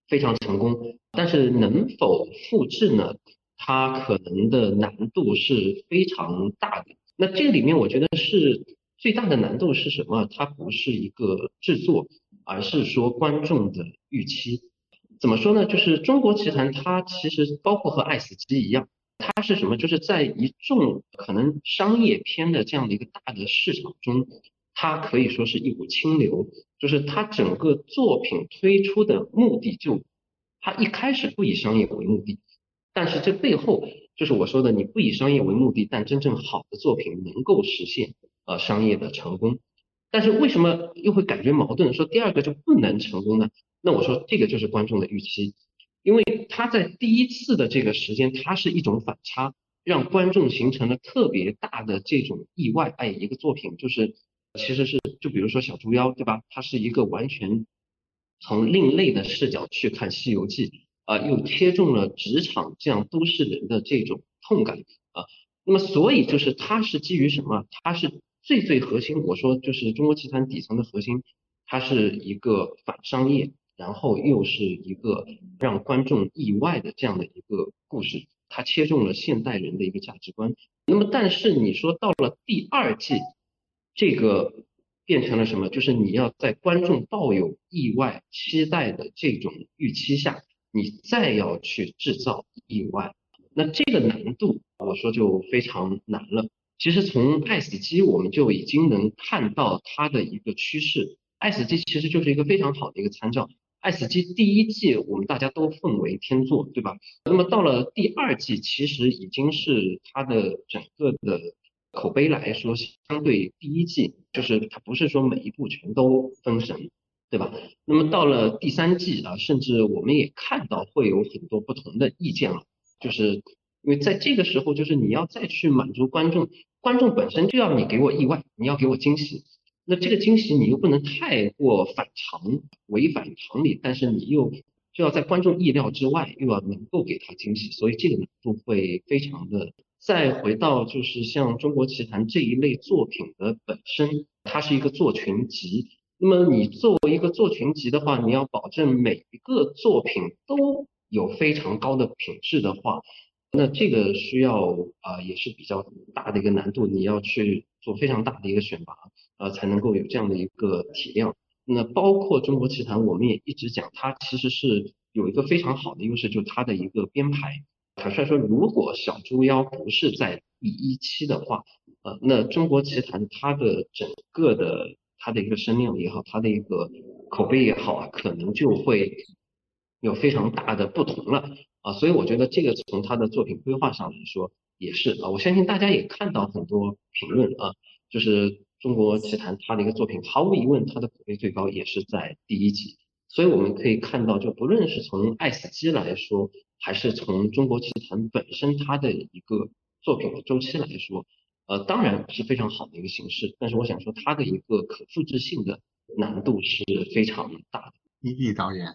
非常成功，但是能否复制呢？它可能的难度是非常大的。那这个里面，我觉得是最大的难度是什么？它不是一个制作，而是说观众的预期。怎么说呢？就是中国奇谭，它其实包括和爱死机一样。它是什么？就是在一众可能商业片的这样的一个大的市场中，它可以说是一股清流。就是它整个作品推出的目的，就它一开始不以商业为目的，但是这背后就是我说的，你不以商业为目的，但真正好的作品能够实现呃商业的成功。但是为什么又会感觉矛盾？说第二个就不能成功呢？那我说这个就是观众的预期。因为他在第一次的这个时间，它是一种反差，让观众形成了特别大的这种意外。哎，一个作品就是其实是就比如说小猪妖，对吧？它是一个完全从另类的视角去看《西游记》，啊，又切中了职场这样都市人的这种痛感啊。那么所以就是它是基于什么？它是最最核心，我说就是中国奇谭底层的核心，它是一个反商业。然后又是一个让观众意外的这样的一个故事，它切中了现代人的一个价值观。那么，但是你说到了第二季，这个变成了什么？就是你要在观众抱有意外期待的这种预期下，你再要去制造意外，那这个难度，我说就非常难了。其实从爱死机我们就已经能看到它的一个趋势。爱死机其实就是一个非常好的一个参照。爱死机第一季我们大家都奉为天作，对吧？那么到了第二季，其实已经是它的整个的口碑来说，相对第一季，就是它不是说每一部全都封神，对吧？那么到了第三季啊，甚至我们也看到会有很多不同的意见了，就是因为在这个时候，就是你要再去满足观众，观众本身就要你给我意外，你要给我惊喜。那这个惊喜你又不能太过反常、违反常理，但是你又就要在观众意料之外，又要能够给他惊喜，所以这个难度会非常的。再回到就是像《中国奇谭》这一类作品的本身，它是一个作群集。那么你作为一个作群集的话，你要保证每一个作品都有非常高的品质的话，那这个需要啊也是比较大的一个难度，你要去做非常大的一个选拔。呃，才能够有这样的一个体量。那包括中国奇谭，我们也一直讲，它其实是有一个非常好的优势，就是它的一个编排。坦率说，如果小猪妖不是在第一期的话，呃，那中国奇谭它的整个的它的一个声量也好，它的一个口碑也好啊，可能就会有非常大的不同了啊。所以我觉得这个从它的作品规划上来说也是啊。我相信大家也看到很多评论啊，就是。中国奇谭它的一个作品，毫无疑问，它的口碑最高也是在第一集。所以我们可以看到，就不论是从爱死机来说，还是从中国奇谭本身它的一个作品的周期来说，呃，当然是非常好的一个形式。但是我想说，它的一个可复制性的难度是非常大的。一毅导演，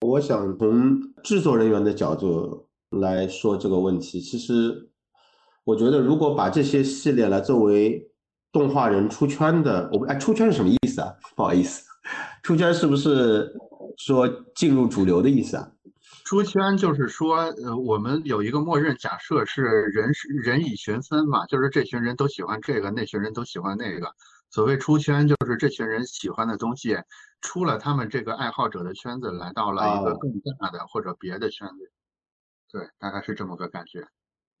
我想从制作人员的角度来说这个问题，其实我觉得，如果把这些系列来作为动画人出圈的，我哎，出圈是什么意思啊？不好意思，出圈是不是说进入主流的意思啊？出圈就是说，呃，我们有一个默认假设是人是人以群分嘛，就是这群人都喜欢这个，那群人都喜欢那个。所谓出圈，就是这群人喜欢的东西出了他们这个爱好者的圈子，来到了一个更大的或者别的圈子。对，大概是这么个感觉。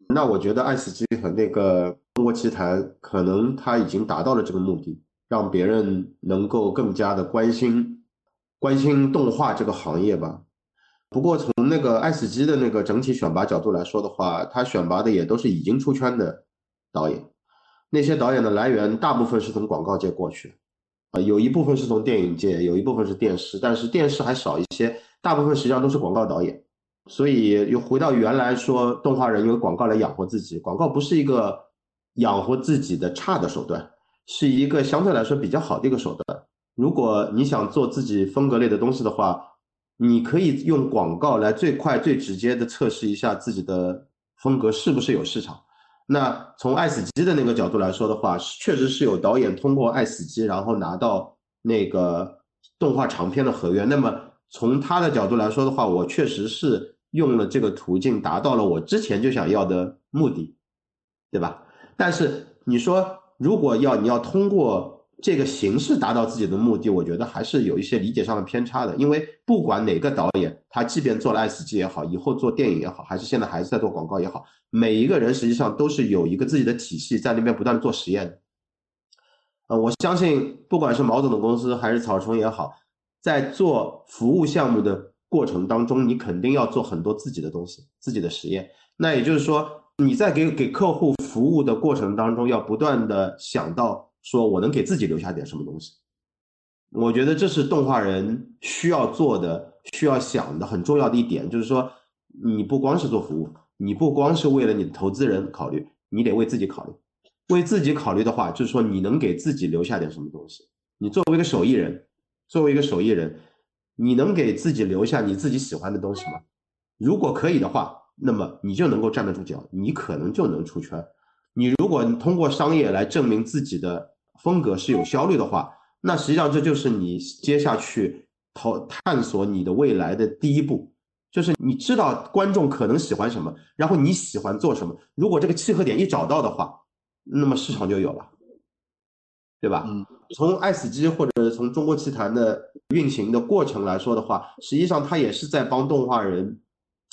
那我觉得爱死机和那个中国奇谭，可能他已经达到了这个目的，让别人能够更加的关心关心动画这个行业吧。不过从那个爱死机的那个整体选拔角度来说的话，他选拔的也都是已经出圈的导演，那些导演的来源大部分是从广告界过去，啊，有一部分是从电影界，有一部分是电视，但是电视还少一些，大部分实际上都是广告导演。所以又回到原来说，动画人用广告来养活自己，广告不是一个养活自己的差的手段，是一个相对来说比较好的一个手段。如果你想做自己风格类的东西的话，你可以用广告来最快最直接的测试一下自己的风格是不是有市场。那从爱死机的那个角度来说的话，确实是有导演通过爱死机，然后拿到那个动画长片的合约。那么从他的角度来说的话，我确实是。用了这个途径达到了我之前就想要的目的，对吧？但是你说如果要你要通过这个形式达到自己的目的，我觉得还是有一些理解上的偏差的。因为不管哪个导演，他即便做了 S 级也好，以后做电影也好，还是现在还是在做广告也好，每一个人实际上都是有一个自己的体系在那边不断做实验。呃，我相信不管是毛总的公司还是草虫也好，在做服务项目的。过程当中，你肯定要做很多自己的东西，自己的实验。那也就是说，你在给给客户服务的过程当中，要不断的想到，说我能给自己留下点什么东西。我觉得这是动画人需要做的、需要想的很重要的一点，就是说，你不光是做服务，你不光是为了你的投资人考虑，你得为自己考虑。为自己考虑的话，就是说你能给自己留下点什么东西。你作为一个手艺人，作为一个手艺人。你能给自己留下你自己喜欢的东西吗？如果可以的话，那么你就能够站得住脚，你可能就能出圈。你如果通过商业来证明自己的风格是有效率的话，那实际上这就是你接下去投探索你的未来的第一步，就是你知道观众可能喜欢什么，然后你喜欢做什么。如果这个契合点一找到的话，那么市场就有了。对吧？嗯，从爱死机或者从中国奇谭的运行的过程来说的话，实际上它也是在帮动画人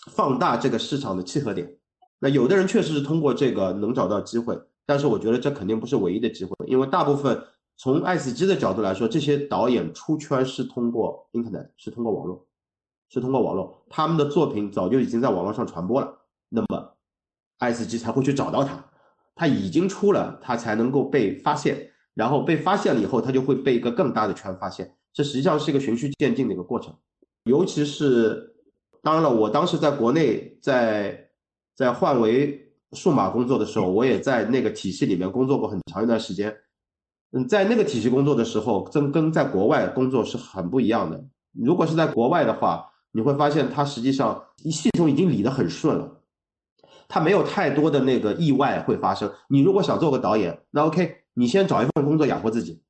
放大这个市场的契合点。那有的人确实是通过这个能找到机会，但是我觉得这肯定不是唯一的机会，因为大部分从爱死机的角度来说，这些导演出圈是通过 Internet，是通过网络，是通过网络，他们的作品早就已经在网络上传播了，那么爱死机才会去找到他，他已经出了，他才能够被发现，然后被发现了以后，他就会被一个更大的圈发现，这实际上是一个循序渐进的一个过程，尤其是当然了，我当时在国内在在换为。数码工作的时候，我也在那个体系里面工作过很长一段时间。嗯，在那个体系工作的时候，跟跟在国外工作是很不一样的。如果是在国外的话，你会发现它实际上系统已经理得很顺了，它没有太多的那个意外会发生。你如果想做个导演，那 OK，你先找一份工作养活自己，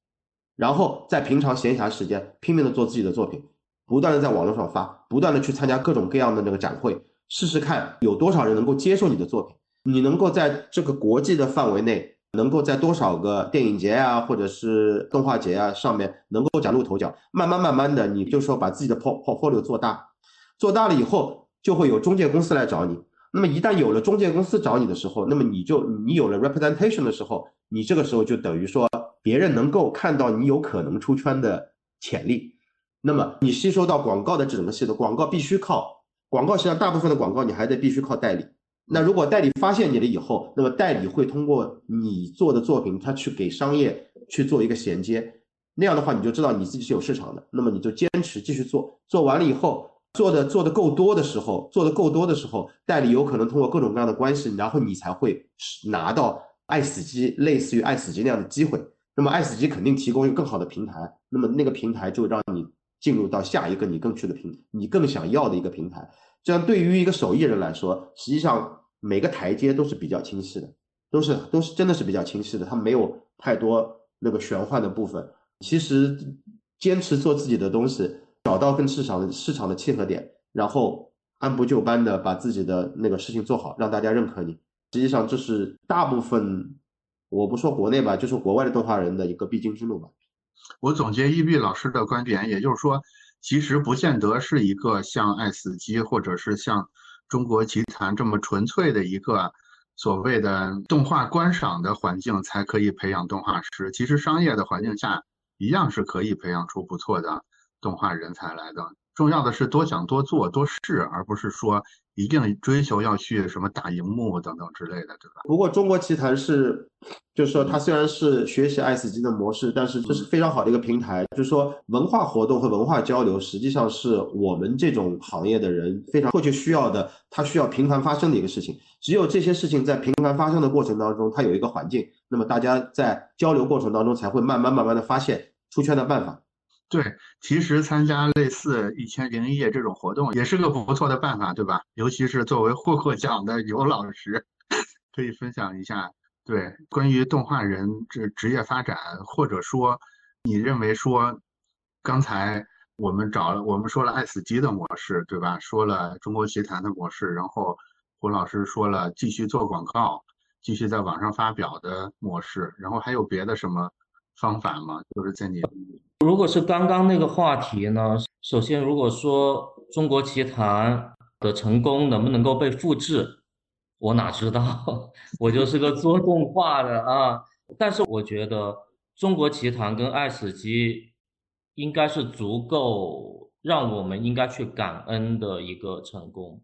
然后在平常闲暇时间拼命的做自己的作品，不断的在网络上发，不断的去参加各种各样的那个展会，试试看有多少人能够接受你的作品。你能够在这个国际的范围内，能够在多少个电影节啊，或者是动画节啊上面能够崭露头角，慢慢慢慢的，你就说把自己的 portfolio 做大，做大了以后，就会有中介公司来找你。那么一旦有了中介公司找你的时候，那么你就你有了 representation 的时候，你这个时候就等于说别人能够看到你有可能出圈的潜力。那么你吸收到广告的整个系统，广告必须靠广告，实际上大部分的广告你还得必须靠代理。那如果代理发现你了以后，那么代理会通过你做的作品，他去给商业去做一个衔接，那样的话你就知道你自己是有市场的，那么你就坚持继续做，做完了以后，做的做的够多的时候，做的够多的时候，代理有可能通过各种各样的关系，然后你才会拿到爱死机类似于爱死机那样的机会，那么爱死机肯定提供一个更好的平台，那么那个平台就让你进入到下一个你更去的平，你更想要的一个平台。这样对于一个手艺人来说，实际上每个台阶都是比较清晰的，都是都是真的是比较清晰的，它没有太多那个玄幻的部分。其实坚持做自己的东西，找到跟市场的市场的契合点，然后按部就班的把自己的那个事情做好，让大家认可你。实际上这是大部分，我不说国内吧，就是国外的动画人的一个必经之路吧。我总结一碧老师的观点，也就是说。其实不见得是一个像爱死机或者是像中国奇谭这么纯粹的一个所谓的动画观赏的环境才可以培养动画师。其实商业的环境下一样是可以培养出不错的动画人才来的。重要的是多想多做多试，而不是说。一定追求要去什么大荧幕等等之类的，对吧？不过中国奇谭是，就是说它虽然是学习爱死机的模式，但是这是非常好的一个平台。就是说文化活动和文化交流，实际上是我们这种行业的人非常迫切需要的，它需要频繁发生的一个事情。只有这些事情在频繁发生的过程当中，它有一个环境，那么大家在交流过程当中才会慢慢慢慢的发现出圈的办法。对，其实参加类似一千零一夜这种活动也是个不错的办法，对吧？尤其是作为获过奖的尤老师，可以分享一下，对关于动画人这职业发展，或者说你认为说，刚才我们找了，我们说了爱死机的模式，对吧？说了中国奇谭的模式，然后胡老师说了继续做广告，继续在网上发表的模式，然后还有别的什么方法吗？就是在你。如果是刚刚那个话题呢？首先，如果说中国奇谭的成功能不能够被复制，我哪知道？[laughs] 我就是个做动画的啊。但是我觉得中国奇谭跟爱死机应该是足够让我们应该去感恩的一个成功。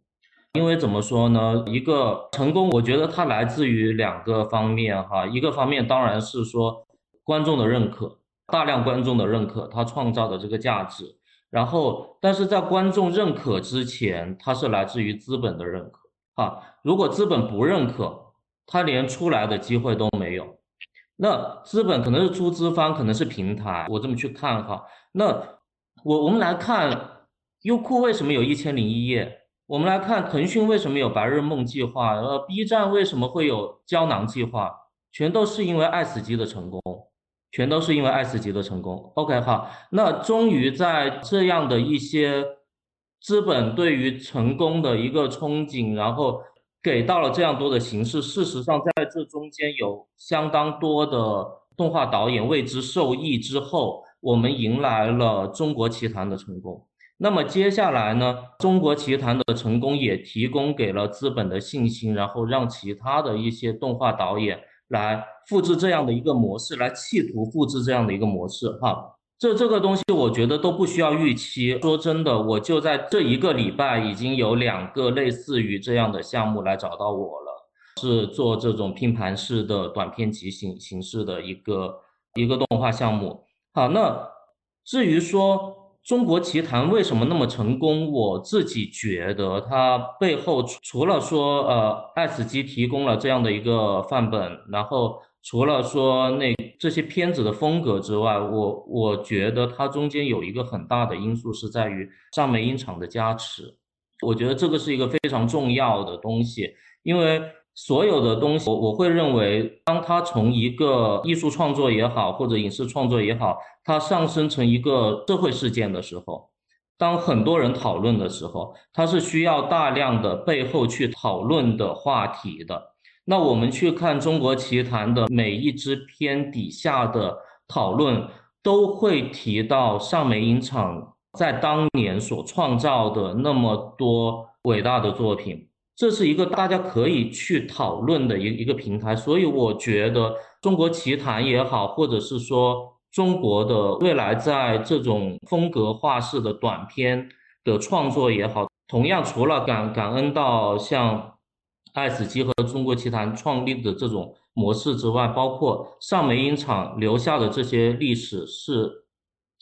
因为怎么说呢？一个成功，我觉得它来自于两个方面哈。一个方面当然是说观众的认可。大量观众的认可，他创造的这个价值，然后，但是在观众认可之前，它是来自于资本的认可啊。如果资本不认可，它连出来的机会都没有。那资本可能是出资方，可能是平台，我这么去看哈。那我我们来看，优酷为什么有一千零一夜？我们来看腾讯为什么有白日梦计划？呃，B 站为什么会有胶囊计划？全都是因为爱死机的成功。全都是因为爱死机的成功。OK，好，那终于在这样的一些资本对于成功的一个憧憬，然后给到了这样多的形式。事实上，在这中间有相当多的动画导演为之受益之后，我们迎来了中国奇谭的成功。那么接下来呢，中国奇谭的成功也提供给了资本的信心，然后让其他的一些动画导演。来复制这样的一个模式，来企图复制这样的一个模式哈。这这个东西我觉得都不需要预期。说真的，我就在这一个礼拜已经有两个类似于这样的项目来找到我了，是做这种拼盘式的短片集形形式的一个一个动画项目。好，那至于说。中国奇谭为什么那么成功？我自己觉得它背后除了说呃爱死机提供了这样的一个范本，然后除了说那这些片子的风格之外，我我觉得它中间有一个很大的因素是在于上美音厂的加持，我觉得这个是一个非常重要的东西，因为。所有的东西，我我会认为，当它从一个艺术创作也好，或者影视创作也好，它上升成一个社会事件的时候，当很多人讨论的时候，它是需要大量的背后去讨论的话题的。那我们去看《中国奇谭》的每一支片底下的讨论，都会提到上美影厂在当年所创造的那么多伟大的作品。这是一个大家可以去讨论的一一个平台，所以我觉得中国奇谭也好，或者是说中国的未来在这种风格画式的短片的创作也好，同样除了感感恩到像爱死机和中国奇谭创立的这种模式之外，包括上梅影厂留下的这些历史是。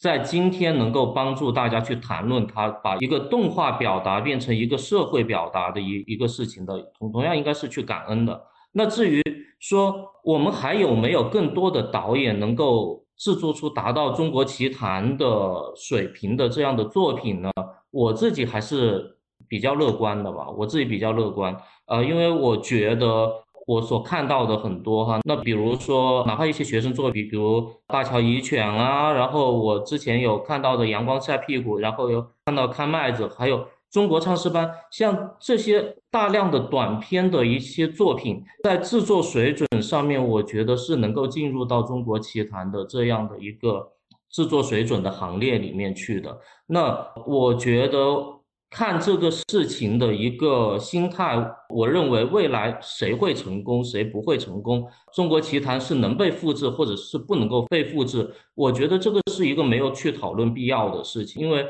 在今天能够帮助大家去谈论它，把一个动画表达变成一个社会表达的一一个事情的，同同样应该是去感恩的。那至于说我们还有没有更多的导演能够制作出达到中国奇谭的水平的这样的作品呢？我自己还是比较乐观的吧，我自己比较乐观，呃，因为我觉得。我所看到的很多哈，那比如说哪怕一些学生作品，比如大乔遗犬啊，然后我之前有看到的阳光晒屁股，然后有看到看麦子，还有中国唱诗班，像这些大量的短片的一些作品，在制作水准上面，我觉得是能够进入到中国奇谭的这样的一个制作水准的行列里面去的。那我觉得。看这个事情的一个心态，我认为未来谁会成功，谁不会成功。中国奇谭是能被复制，或者是不能够被复制。我觉得这个是一个没有去讨论必要的事情，因为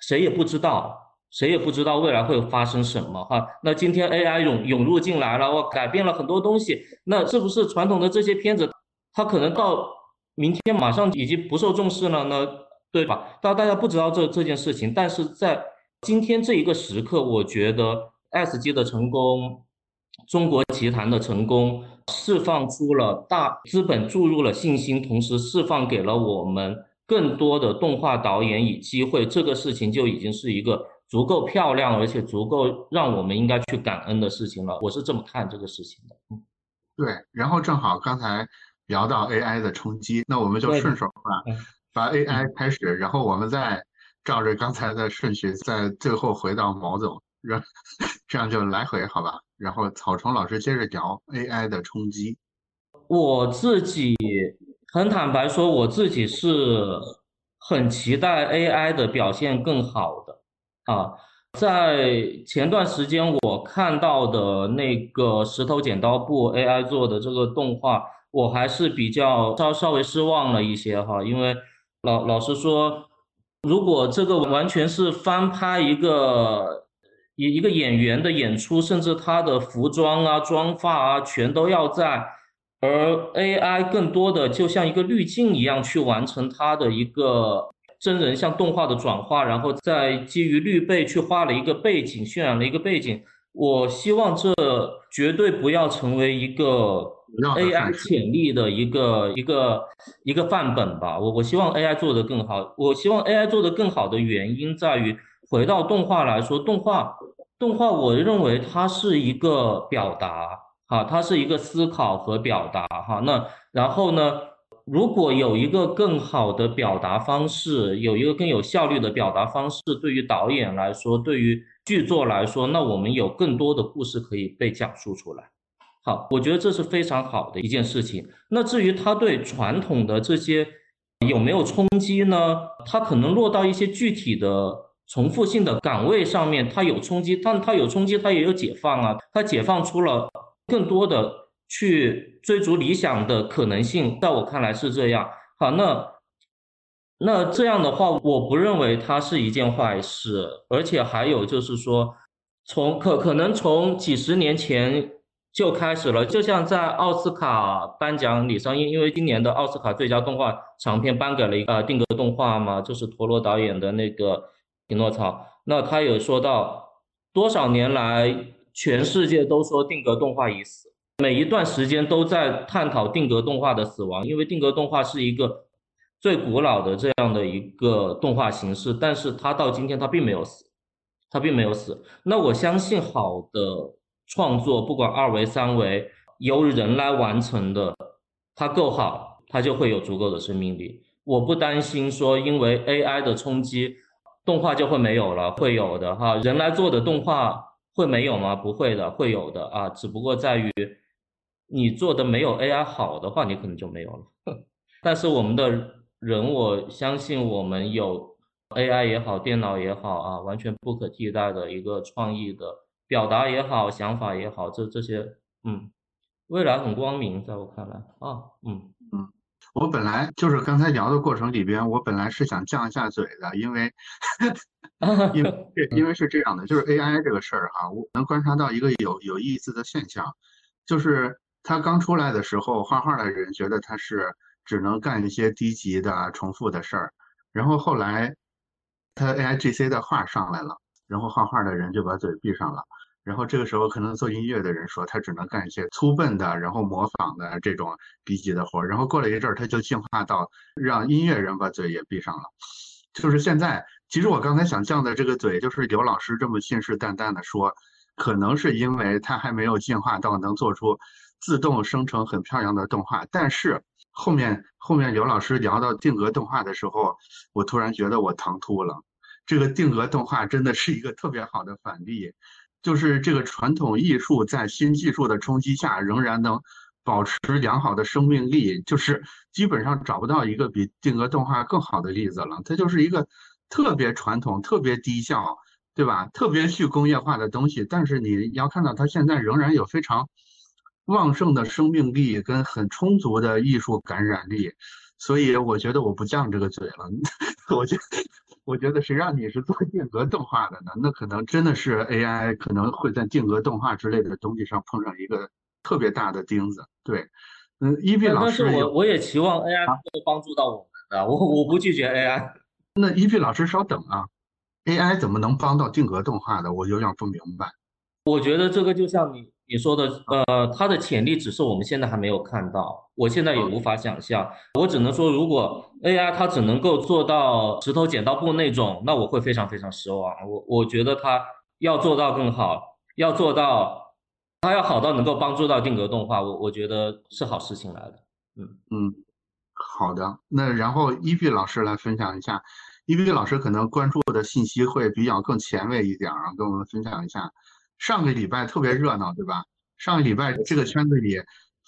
谁也不知道，谁也不知道未来会发生什么哈。那今天 AI 涌涌入进来了，我改变了很多东西，那是不是传统的这些片子，它可能到明天马上已经不受重视了呢？对吧？但大家不知道这这件事情，但是在今天这一个时刻，我觉得 S 级的成功，中国奇谭的成功，释放出了大资本注入了信心，同时释放给了我们更多的动画导演以机会。这个事情就已经是一个足够漂亮，而且足够让我们应该去感恩的事情了。我是这么看这个事情的。嗯，对。然后正好刚才聊到 A I 的冲击，那我们就顺手把把 A I 开始，然后我们再。照着刚才的顺序，在最后回到毛总，让这样就来回好吧。然后草虫老师接着聊 AI 的冲击。我自己很坦白说，我自己是很期待 AI 的表现更好的啊。在前段时间我看到的那个石头剪刀布 AI 做的这个动画，我还是比较稍稍微失望了一些哈，因为老老实说。如果这个完全是翻拍一个一一个演员的演出，甚至他的服装啊、妆发啊，全都要在，而 AI 更多的就像一个滤镜一样去完成他的一个真人像动画的转化，然后再基于滤背去画了一个背景，渲染了一个背景。我希望这绝对不要成为一个。AI 潜力的一个一个一个范本吧，我我希望 AI 做得更好。我希望 AI 做得更好的原因在于，回到动画来说，动画动画，我认为它是一个表达，哈，它是一个思考和表达，哈。那然后呢，如果有一个更好的表达方式，有一个更有效率的表达方式，对于导演来说，对于剧作来说，那我们有更多的故事可以被讲述出来。好，我觉得这是非常好的一件事情。那至于它对传统的这些有没有冲击呢？它可能落到一些具体的重复性的岗位上面，它有冲击，但它有冲击，它也有解放啊。它解放出了更多的去追逐理想的可能性，在我看来是这样。好，那那这样的话，我不认为它是一件坏事，而且还有就是说，从可可能从几十年前就开始了，就像在奥斯卡颁奖礼上，因因为今年的奥斯卡最佳动画长片颁给了呃定格动画嘛，就是陀螺导演的那个《匹诺曹》，那他有说到多少年来，全世界都说定格动画已死。每一段时间都在探讨定格动画的死亡，因为定格动画是一个最古老的这样的一个动画形式，但是它到今天它并没有死，它并没有死。那我相信好的创作，不管二维、三维，由人来完成的，它够好，它就会有足够的生命力。我不担心说因为 AI 的冲击，动画就会没有了，会有的哈。人来做的动画会没有吗？不会的，会有的啊，只不过在于。你做的没有 AI 好的话，你可能就没有了。[laughs] 但是我们的人，我相信我们有 AI 也好，电脑也好啊，完全不可替代的一个创意的表达也好，想法也好，这这些，嗯，未来很光明，在我看来啊，嗯嗯，我本来就是刚才聊的过程里边，我本来是想降一下嘴的，因为 [laughs] 因为 [laughs] 因为是这样的，就是 AI 这个事儿哈，我能观察到一个有有意思的现象，就是。它刚出来的时候，画画的人觉得它是只能干一些低级的、重复的事儿。然后后来，它 A I G C 的画上来了，然后画画的人就把嘴闭上了。然后这个时候，可能做音乐的人说他只能干一些粗笨的、然后模仿的这种低级的活儿。然后过了一阵儿，他就进化到让音乐人把嘴也闭上了。就是现在，其实我刚才想降的这个嘴，就是刘老师这么信誓旦旦的说，可能是因为他还没有进化到能做出。自动生成很漂亮的动画，但是后面后面刘老师聊到定格动画的时候，我突然觉得我唐突了。这个定格动画真的是一个特别好的反例，就是这个传统艺术在新技术的冲击下仍然能保持良好的生命力，就是基本上找不到一个比定格动画更好的例子了。它就是一个特别传统、特别低效，对吧？特别去工业化的东西，但是你要看到它现在仍然有非常。旺盛的生命力跟很充足的艺术感染力，所以我觉得我不犟这个嘴了。[laughs] 我觉得，我觉得谁让你是做 [laughs] 定格动画的呢？那可能真的是 AI 可能会在定格动画之类的东西上碰上一个特别大的钉子。对，嗯，一碧老师，但是我我也期望 AI 能够帮助到我们的，我我不拒绝 AI。[laughs] 那一碧老师稍等啊，AI 怎么能帮到定格动画的？我有点不明白。我觉得这个就像你。你说的，呃，它的潜力只是我们现在还没有看到，我现在也无法想象。我只能说，如果 AI 它只能够做到石头剪刀布那种，那我会非常非常失望。我我觉得它要做到更好，要做到，它要好到能够帮助到定格动画，我我觉得是好事情来的。嗯嗯，好的。那然后伊碧老师来分享一下，伊碧老师可能关注的信息会比较更前卫一点啊，跟我们分享一下。上个礼拜特别热闹，对吧？上个礼拜这个圈子里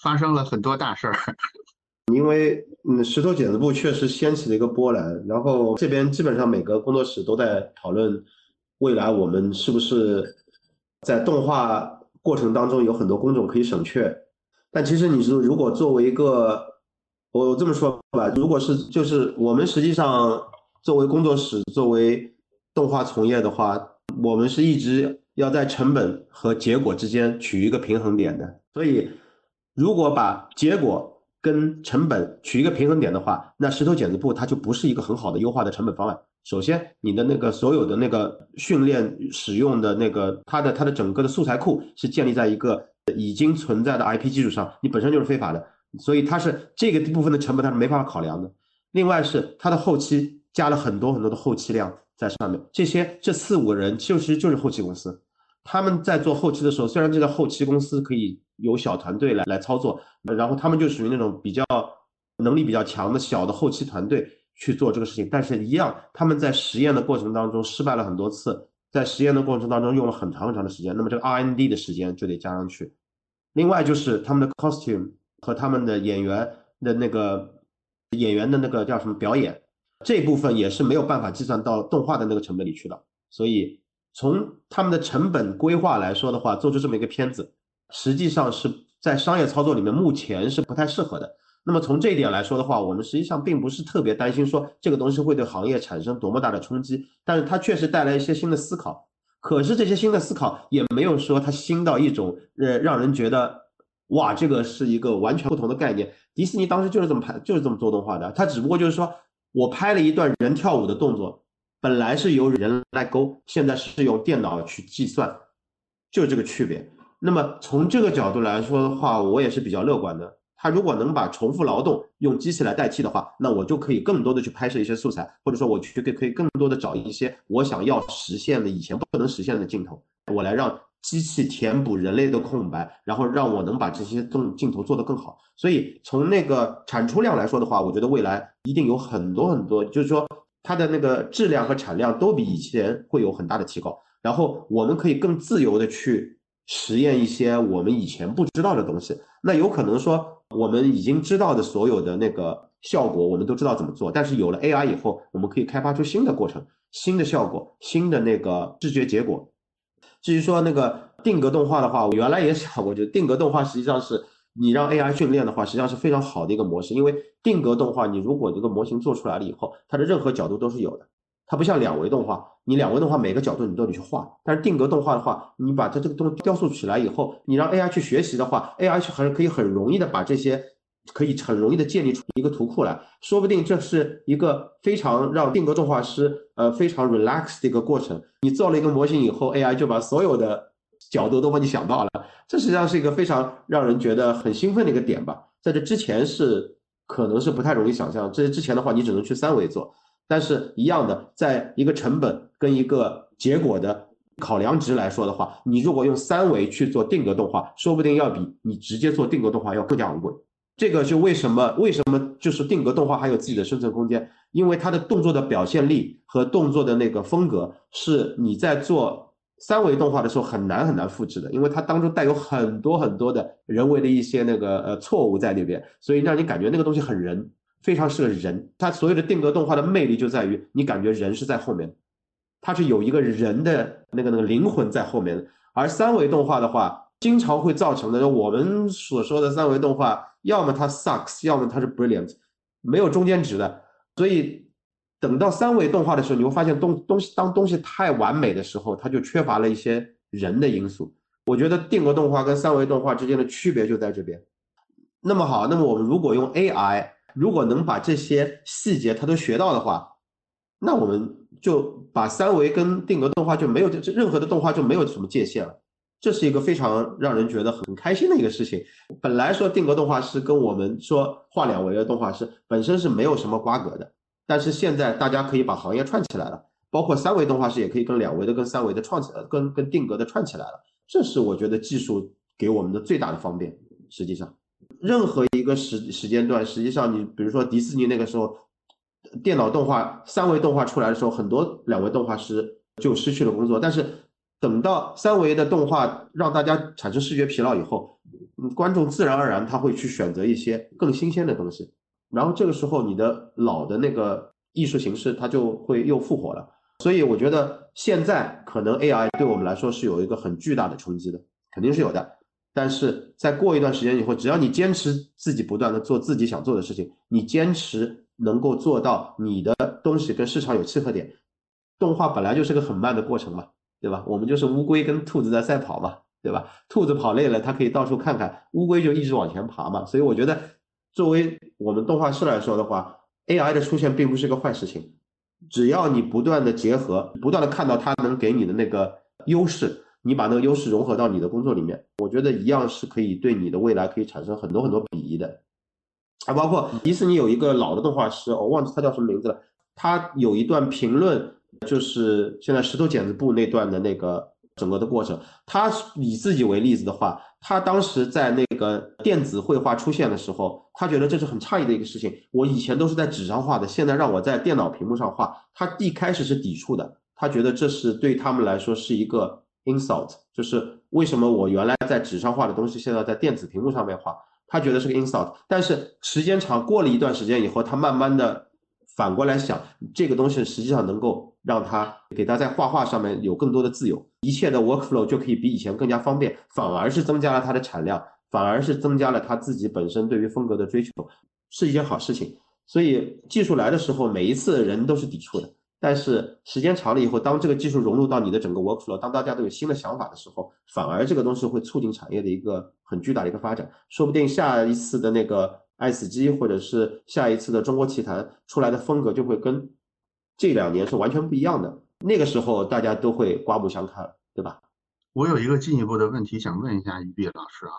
发生了很多大事儿，[laughs] 因为嗯，石头剪子布确实掀起了一个波澜，然后这边基本上每个工作室都在讨论未来我们是不是在动画过程当中有很多工种可以省却。但其实你说，如果作为一个，我这么说吧，如果是就是我们实际上作为工作室，作为动画从业的话，我们是一直。要在成本和结果之间取一个平衡点的，所以如果把结果跟成本取一个平衡点的话，那石头剪子布它就不是一个很好的优化的成本方案。首先，你的那个所有的那个训练使用的那个它的它的整个的素材库是建立在一个已经存在的 IP 基础上，你本身就是非法的，所以它是这个部分的成本它是没办法考量的。另外是它的后期加了很多很多的后期量。在上面，这些这四五个人其实就是后期公司，他们在做后期的时候，虽然这个后期公司可以有小团队来来操作，然后他们就属于那种比较能力比较强的小的后期团队去做这个事情，但是一样，他们在实验的过程当中失败了很多次，在实验的过程当中用了很长很长的时间，那么这个 R&D 的时间就得加上去。另外就是他们的 costume 和他们的演员的那个演员的那个叫什么表演。这部分也是没有办法计算到动画的那个成本里去的，所以从他们的成本规划来说的话，做出这么一个片子，实际上是在商业操作里面目前是不太适合的。那么从这一点来说的话，我们实际上并不是特别担心说这个东西会对行业产生多么大的冲击，但是它确实带来一些新的思考。可是这些新的思考也没有说它新到一种呃让人觉得哇，这个是一个完全不同的概念。迪士尼当时就是这么拍，就是这么做动画的。它只不过就是说我拍了一段人跳舞的动作，本来是由人来勾，现在是用电脑去计算，就这个区别。那么从这个角度来说的话，我也是比较乐观的。他如果能把重复劳动用机器来代替的话，那我就可以更多的去拍摄一些素材，或者说我去可以更多的找一些我想要实现的以前不能实现的镜头，我来让机器填补人类的空白，然后让我能把这些动镜头做得更好。所以从那个产出量来说的话，我觉得未来一定有很多很多，就是说它的那个质量和产量都比以前会有很大的提高，然后我们可以更自由的去实验一些我们以前不知道的东西。那有可能说。我们已经知道的所有的那个效果，我们都知道怎么做。但是有了 AI 以后，我们可以开发出新的过程、新的效果、新的那个视觉结果。至于说那个定格动画的话，我原来也想过，就定格动画实际上是你让 AI 训练的话，实际上是非常好的一个模式。因为定格动画，你如果这个模型做出来了以后，它的任何角度都是有的。它不像两维动画，你两维动画每个角度你都得去画，但是定格动画的话，你把它这个东西雕塑起来以后，你让 AI 去学习的话，AI 是很可以很容易的把这些可以很容易的建立出一个图库来，说不定这是一个非常让定格动画师呃非常 relax 的一个过程。你造了一个模型以后，AI 就把所有的角度都帮你想到了，这实际上是一个非常让人觉得很兴奋的一个点吧。在这之前是可能是不太容易想象，这之前的话你只能去三维做。但是，一样的，在一个成本跟一个结果的考量值来说的话，你如果用三维去做定格动画，说不定要比你直接做定格动画要更加昂贵。这个就为什么？为什么就是定格动画还有自己的生存空间？因为它的动作的表现力和动作的那个风格，是你在做三维动画的时候很难很难复制的，因为它当中带有很多很多的人为的一些那个呃错误在里边，所以让你感觉那个东西很人。非常适合人，它所有的定格动画的魅力就在于你感觉人是在后面，它是有一个人的那个那个灵魂在后面。而三维动画的话，经常会造成的，我们所说的三维动画，要么它 sucks，要么它是 brilliant，没有中间值的。所以等到三维动画的时候，你会发现东东西当东西太完美的时候，它就缺乏了一些人的因素。我觉得定格动画跟三维动画之间的区别就在这边。那么好，那么我们如果用 AI。如果能把这些细节它都学到的话，那我们就把三维跟定格动画就没有这这任何的动画就没有什么界限了。这是一个非常让人觉得很开心的一个事情。本来说定格动画师跟我们说画两维的动画师本身是没有什么瓜葛的，但是现在大家可以把行业串起来了，包括三维动画师也可以跟两维的跟三维的串起来，跟跟定格的串起来了。这是我觉得技术给我们的最大的方便，实际上。任何一个时时间段，实际上你比如说迪士尼那个时候，电脑动画三维动画出来的时候，很多两维动画师就失去了工作。但是等到三维的动画让大家产生视觉疲劳以后，观众自然而然他会去选择一些更新鲜的东西。然后这个时候你的老的那个艺术形式它就会又复活了。所以我觉得现在可能 AI 对我们来说是有一个很巨大的冲击的，肯定是有的。但是再过一段时间以后，只要你坚持自己不断的做自己想做的事情，你坚持能够做到你的东西跟市场有契合点，动画本来就是个很慢的过程嘛，对吧？我们就是乌龟跟兔子在赛跑嘛，对吧？兔子跑累了，它可以到处看看，乌龟就一直往前爬嘛。所以我觉得，作为我们动画师来说的话，AI 的出现并不是个坏事情，只要你不断的结合，不断的看到它能给你的那个优势。你把那个优势融合到你的工作里面，我觉得一样是可以对你的未来可以产生很多很多裨益的。啊，包括迪士尼有一个老的动画师，我忘记他叫什么名字了。他有一段评论，就是现在石头剪子布那段的那个整个的过程。他以自己为例子的话，他当时在那个电子绘画出现的时候，他觉得这是很诧异的一个事情。我以前都是在纸上画的，现在让我在电脑屏幕上画，他一开始是抵触的。他觉得这是对他们来说是一个。insult 就是为什么我原来在纸上画的东西，现在在电子屏幕上面画，他觉得是个 insult。但是时间长过了一段时间以后，他慢慢的反过来想，这个东西实际上能够让他给他在画画上面有更多的自由，一切的 workflow 就可以比以前更加方便，反而是增加了他的产量，反而是增加了他自己本身对于风格的追求，是一件好事情。所以技术来的时候，每一次人都是抵触的。但是时间长了以后，当这个技术融入到你的整个 workflow，当大家都有新的想法的时候，反而这个东西会促进产业的一个很巨大的一个发展。说不定下一次的那个爱死机，或者是下一次的中国奇谭出来的风格，就会跟这两年是完全不一样的。那个时候大家都会刮目相看，对吧？我有一个进一步的问题想问一下一碧老师啊，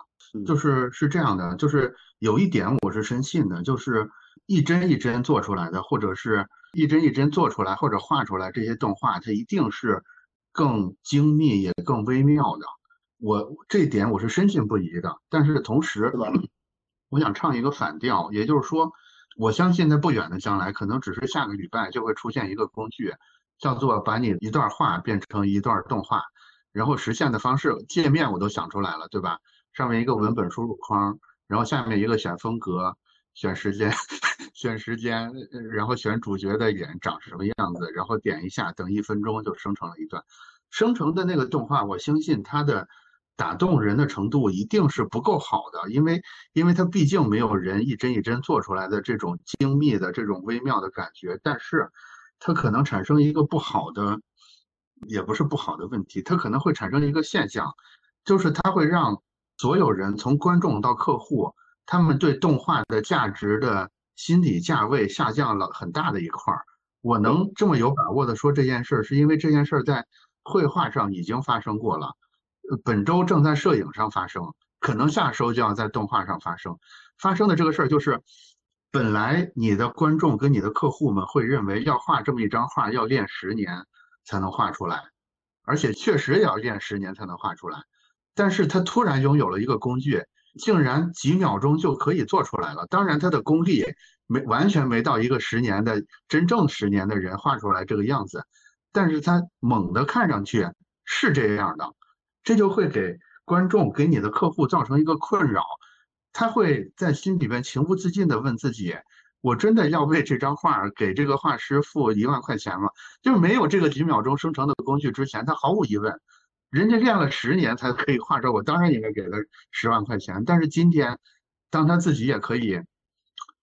就是是这样的，就是有一点我是深信的，就是一帧一帧做出来的，或者是。一帧一帧做出来或者画出来这些动画，它一定是更精密也更微妙的。我这点我是深信不疑的。但是同时，[clears throat] 我想唱一个反调，也就是说，我相信在不远的将来，可能只是下个礼拜就会出现一个工具，叫做把你一段话变成一段动画，然后实现的方式界面我都想出来了，对吧？上面一个文本输入框，然后下面一个选风格。选时间，[laughs] 选时间，然后选主角的脸长什么样子，然后点一下，等一分钟就生成了一段。生成的那个动画，我相信它的打动人的程度一定是不够好的，因为因为它毕竟没有人一帧一帧做出来的这种精密的这种微妙的感觉。但是它可能产生一个不好的，也不是不好的问题，它可能会产生一个现象，就是它会让所有人从观众到客户。他们对动画的价值的心理价位下降了很大的一块儿。我能这么有把握的说这件事儿，是因为这件事儿在绘画上已经发生过了，本周正在摄影上发生，可能下周就要在动画上发生。发生的这个事儿就是，本来你的观众跟你的客户们会认为要画这么一张画要练十年才能画出来，而且确实也要练十年才能画出来，但是他突然拥有了一个工具。竟然几秒钟就可以做出来了。当然，他的功力没完全没到一个十年的真正十年的人画出来这个样子，但是他猛的看上去是这样的，这就会给观众给你的客户造成一个困扰。他会在心里边情不自禁的问自己：我真的要为这张画给这个画师付一万块钱吗？就是没有这个几秒钟生成的工具之前，他毫无疑问。人家练了十年才可以画这，我当然应该给他十万块钱。但是今天，当他自己也可以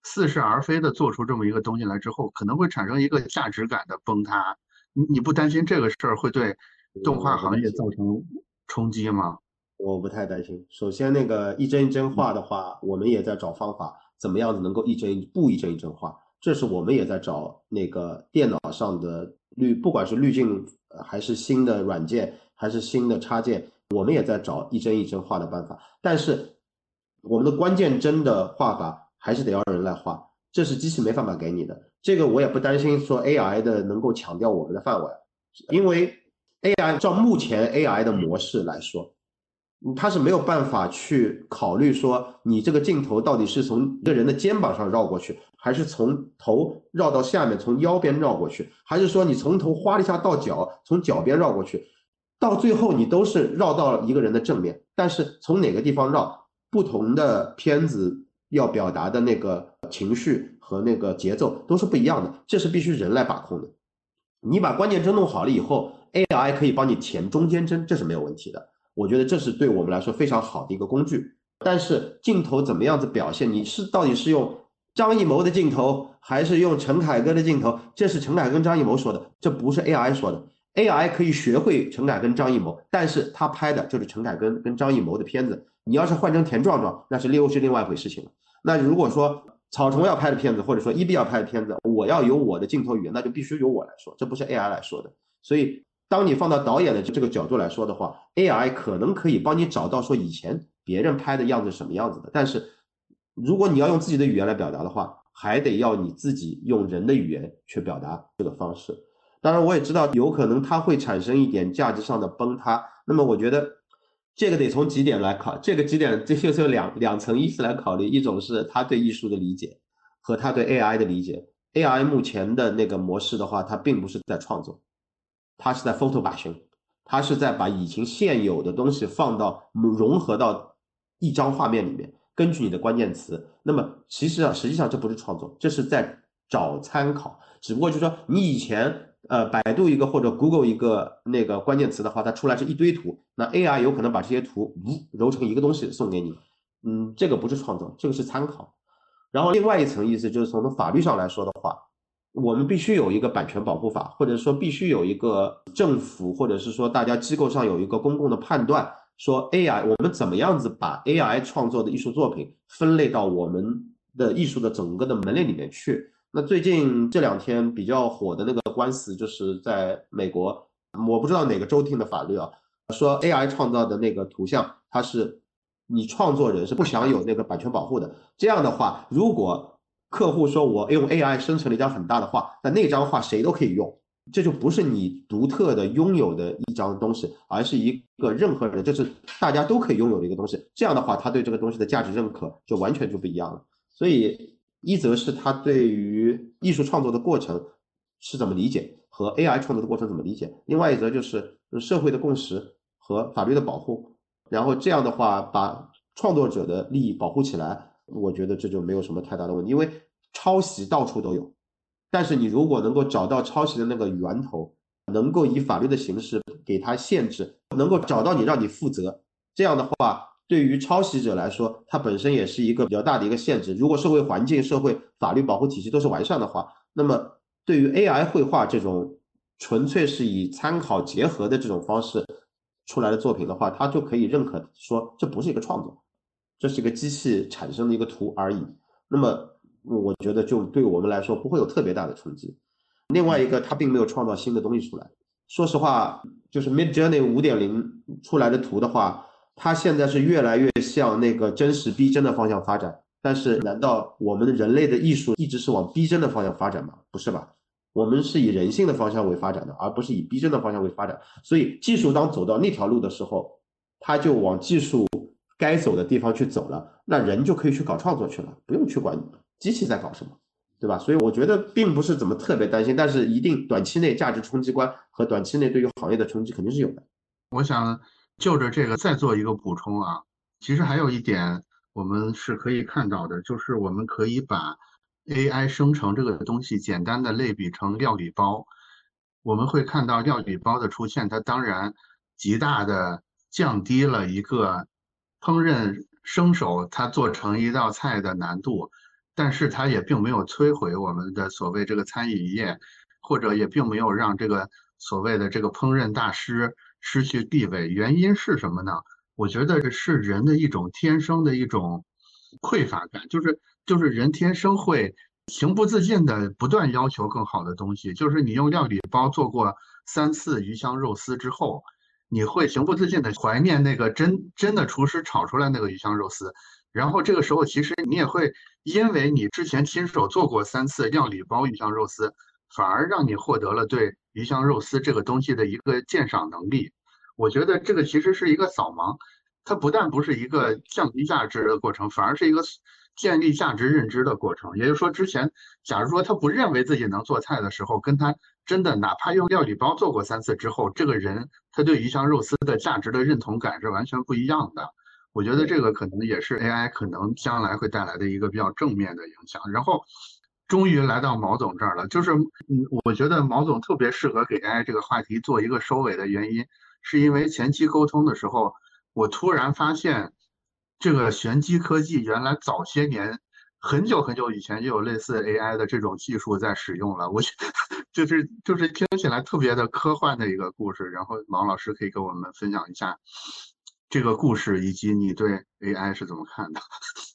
似是而非的做出这么一个东西来之后，可能会产生一个价值感的崩塌。你你不担心这个事儿会对动画行业造成冲击吗？我不太担心。首先，那个一帧一帧画的话，我们也在找方法，怎么样子能够一帧不一帧一帧画？这是我们也在找那个电脑上的滤，不管是滤镜还是新的软件。还是新的插件，我们也在找一帧一帧画的办法。但是我们的关键帧的画法还是得要人来画，这是机器没办法给你的。这个我也不担心说 AI 的能够抢掉我们的饭碗，因为 AI 照目前 AI 的模式来说，它是没有办法去考虑说你这个镜头到底是从一个人的肩膀上绕过去，还是从头绕到下面，从腰边绕过去，还是说你从头哗一下到脚，从脚边绕过去。到最后，你都是绕到一个人的正面，但是从哪个地方绕，不同的片子要表达的那个情绪和那个节奏都是不一样的，这是必须人来把控的。你把关键帧弄好了以后，AI 可以帮你填中间帧，这是没有问题的。我觉得这是对我们来说非常好的一个工具。但是镜头怎么样子表现，你是到底是用张艺谋的镜头，还是用陈凯歌的镜头？这是陈凯跟张艺谋说的，这不是 AI 说的。AI 可以学会陈凯跟张艺谋，但是他拍的就是陈凯跟跟张艺谋的片子。你要是换成田壮壮，那是又是另外一回事情了。那如果说草虫要拍的片子，或者说一 B 要拍的片子，我要有我的镜头语言，那就必须由我来说，这不是 AI 来说的。所以，当你放到导演的这个角度来说的话，AI 可能可以帮你找到说以前别人拍的样子什么样子的。但是，如果你要用自己的语言来表达的话，还得要你自己用人的语言去表达这个方式。当然，我也知道有可能它会产生一点价值上的崩塌。那么，我觉得这个得从几点来考，这个几点这就是有两两层意思来考虑。一种是他对艺术的理解和他对 AI 的理解。AI 目前的那个模式的话，它并不是在创作，它是在 photo 把型，它是在把以前现有的东西放到融合到一张画面里面，根据你的关键词。那么，其实啊，实际上这不是创作，这是在找参考。只不过就是说，你以前。呃，百度一个或者 Google 一个那个关键词的话，它出来是一堆图，那 AI 有可能把这些图呜揉成一个东西送给你。嗯，这个不是创作，这个是参考。然后另外一层意思就是从法律上来说的话，我们必须有一个版权保护法，或者说必须有一个政府或者是说大家机构上有一个公共的判断，说 AI 我们怎么样子把 AI 创作的艺术作品分类到我们的艺术的整个的门类里面去。那最近这两天比较火的那个官司，就是在美国，我不知道哪个州定的法律啊，说 AI 创造的那个图像，它是你创作人是不享有那个版权保护的。这样的话，如果客户说我用 AI 生成了一张很大的画，那那张画谁都可以用，这就不是你独特的拥有的一张东西，而是一个任何人就是大家都可以拥有的一个东西。这样的话，他对这个东西的价值认可就完全就不一样了。所以。一则是他对于艺术创作的过程是怎么理解，和 AI 创作的过程怎么理解；另外一则就是社会的共识和法律的保护。然后这样的话，把创作者的利益保护起来，我觉得这就没有什么太大的问题。因为抄袭到处都有，但是你如果能够找到抄袭的那个源头，能够以法律的形式给他限制，能够找到你让你负责，这样的话。对于抄袭者来说，它本身也是一个比较大的一个限制。如果社会环境、社会法律保护体系都是完善的话，那么对于 AI 绘画这种纯粹是以参考结合的这种方式出来的作品的话，他就可以认可说这不是一个创作，这是一个机器产生的一个图而已。那么我觉得就对我们来说不会有特别大的冲击。另外一个，它并没有创造新的东西出来。说实话，就是 Mid Journey 五点零出来的图的话。它现在是越来越向那个真实逼真的方向发展，但是难道我们人类的艺术一直是往逼真的方向发展吗？不是吧？我们是以人性的方向为发展的，而不是以逼真的方向为发展。所以技术当走到那条路的时候，它就往技术该走的地方去走了，那人就可以去搞创作去了，不用去管机器在搞什么，对吧？所以我觉得并不是怎么特别担心，但是一定短期内价值冲击观和短期内对于行业的冲击肯定是有的。我想。就着这个再做一个补充啊，其实还有一点我们是可以看到的，就是我们可以把 AI 生成这个东西简单的类比成料理包，我们会看到料理包的出现，它当然极大的降低了一个烹饪生手他做成一道菜的难度，但是它也并没有摧毁我们的所谓这个餐饮业，或者也并没有让这个所谓的这个烹饪大师。失去地位，原因是什么呢？我觉得是人的一种天生的一种匮乏感，就是就是人天生会情不自禁的不断要求更好的东西。就是你用料理包做过三次鱼香肉丝之后，你会情不自禁的怀念那个真真的厨师炒出来那个鱼香肉丝。然后这个时候，其实你也会因为你之前亲手做过三次料理包鱼香肉丝。反而让你获得了对鱼香肉丝这个东西的一个鉴赏能力，我觉得这个其实是一个扫盲，它不但不是一个降低价值的过程，反而是一个建立价值认知的过程。也就是说，之前假如说他不认为自己能做菜的时候，跟他真的哪怕用料理包做过三次之后，这个人他对鱼香肉丝的价值的认同感是完全不一样的。我觉得这个可能也是 AI 可能将来会带来的一个比较正面的影响。然后。终于来到毛总这儿了，就是嗯，我觉得毛总特别适合给 AI 这个话题做一个收尾的原因，是因为前期沟通的时候，我突然发现，这个玄机科技原来早些年很久很久以前就有类似 AI 的这种技术在使用了，我 [laughs] 就是就是听起来特别的科幻的一个故事，然后王老师可以跟我们分享一下这个故事以及你对 AI 是怎么看的？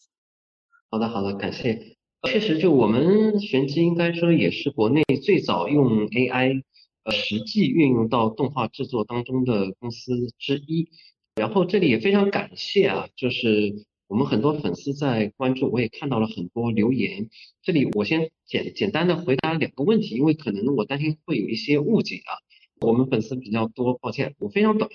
[laughs] 好的，好的，感谢。确实，就我们玄机应该说也是国内最早用 AI 呃实际运用到动画制作当中的公司之一。然后这里也非常感谢啊，就是我们很多粉丝在关注，我也看到了很多留言。这里我先简简单的回答两个问题，因为可能我担心会有一些误解啊。我们粉丝比较多，抱歉，我非常短。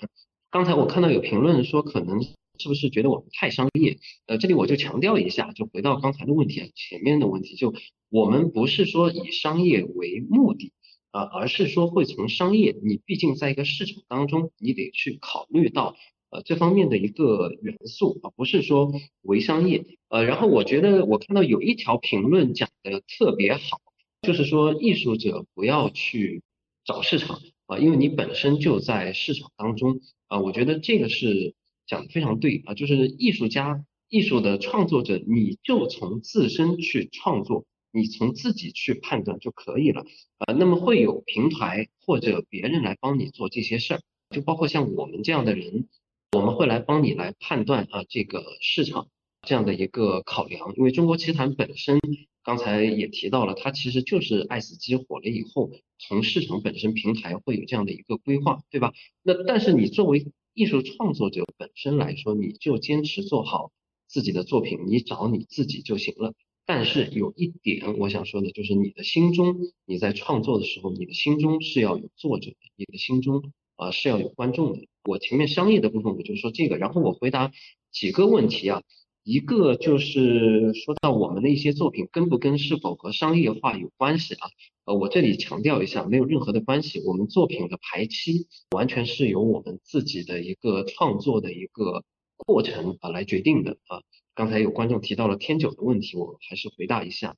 刚才我看到有评论说可能。是不是觉得我们太商业？呃，这里我就强调一下，就回到刚才的问题啊，前面的问题，就我们不是说以商业为目的啊，而是说会从商业，你毕竟在一个市场当中，你得去考虑到呃这方面的一个元素啊，不是说为商业。呃，然后我觉得我看到有一条评论讲的特别好，就是说艺术者不要去找市场啊，因为你本身就在市场当中啊，我觉得这个是。讲的非常对啊，就是艺术家艺术的创作者，你就从自身去创作，你从自己去判断就可以了啊。那么会有平台或者别人来帮你做这些事儿，就包括像我们这样的人，我们会来帮你来判断啊这个市场这样的一个考量。因为中国棋坛本身刚才也提到了，它其实就是爱死机火了以后，从市场本身平台会有这样的一个规划，对吧？那但是你作为艺术创作者本身来说，你就坚持做好。自己的作品，你找你自己就行了。但是有一点我想说的，就是你的心中，你在创作的时候，你的心中是要有作者的，你的心中啊是要有观众的。我前面商业的部分我就说这个，然后我回答几个问题啊，一个就是说到我们的一些作品跟不跟是否和商业化有关系啊？呃，我这里强调一下，没有任何的关系。我们作品的排期完全是由我们自己的一个创作的一个。过程啊来决定的啊，刚才有观众提到了天九的问题，我还是回答一下。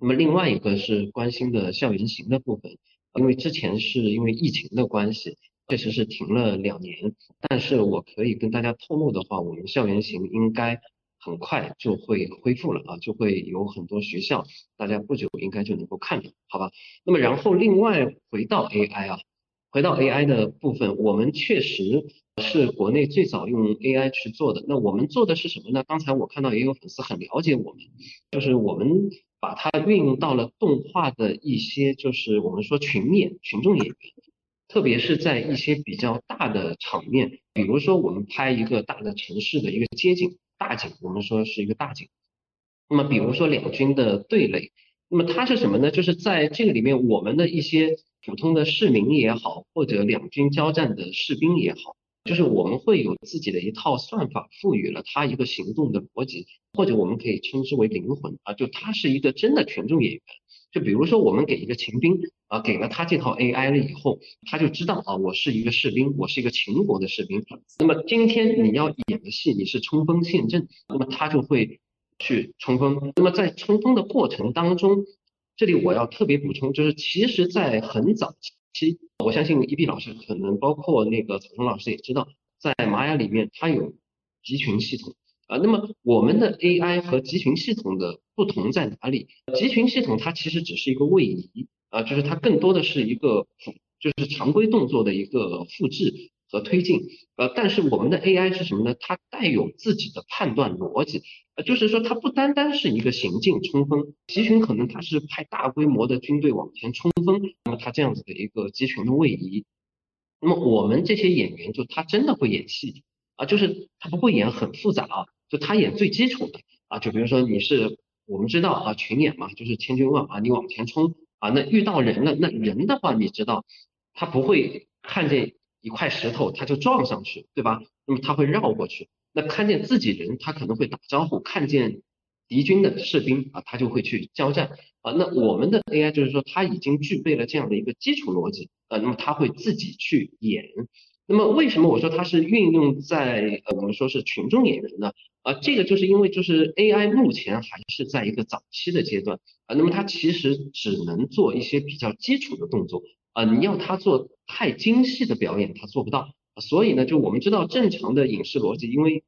那么另外一个是关心的校园行的部分，因为之前是因为疫情的关系，确实是停了两年，但是我可以跟大家透露的话，我们校园行应该很快就会恢复了啊，就会有很多学校，大家不久应该就能够看到，好吧？那么然后另外回到 AI 啊。回到 AI 的部分，我们确实是国内最早用 AI 去做的。那我们做的是什么呢？刚才我看到也有粉丝很了解我们，就是我们把它运用到了动画的一些，就是我们说群演、群众演员，特别是在一些比较大的场面，比如说我们拍一个大的城市的一个街景大景，我们说是一个大景。那么比如说两军的对垒，那么它是什么呢？就是在这个里面，我们的一些。普通的市民也好，或者两军交战的士兵也好，就是我们会有自己的一套算法，赋予了他一个行动的逻辑，或者我们可以称之为灵魂啊，就他是一个真的群众演员。就比如说我们给一个秦兵啊，给了他这套 AI 了以后，他就知道啊，我是一个士兵，我是一个秦国的士兵。那么今天你要演的戏，你是冲锋陷阵，那么他就会去冲锋。那么在冲锋的过程当中，这里我要特别补充，就是其实，在很早期，我相信一碧老师可能包括那个草虫老师也知道，在玛雅里面它有集群系统啊。那么我们的 AI 和集群系统的不同在哪里？集群系统它其实只是一个位移啊，就是它更多的是一个复，就是常规动作的一个复制。和推进，呃，但是我们的 AI 是什么呢？它带有自己的判断逻辑，呃，就是说它不单单是一个行进冲锋集群，可能它是派大规模的军队往前冲锋，那么它这样子的一个集群的位移，那么我们这些演员就他真的会演戏啊，就是他不会演很复杂啊，就他演最基础的啊，就比如说你是我们知道啊群演嘛，就是千军万马你往前冲啊，那遇到人了，那人的话你知道他不会看见。一块石头，他就撞上去，对吧？那么他会绕过去。那看见自己人，他可能会打招呼；看见敌军的士兵啊，他就会去交战啊。那我们的 AI 就是说，它已经具备了这样的一个基础逻辑啊。那么它会自己去演。那么为什么我说它是运用在呃我们说是群众演员呢？啊，这个就是因为就是 AI 目前还是在一个早期的阶段啊。那么它其实只能做一些比较基础的动作。啊，你要他做太精细的表演，他做不到。所以呢，就我们知道正常的影视逻辑，因为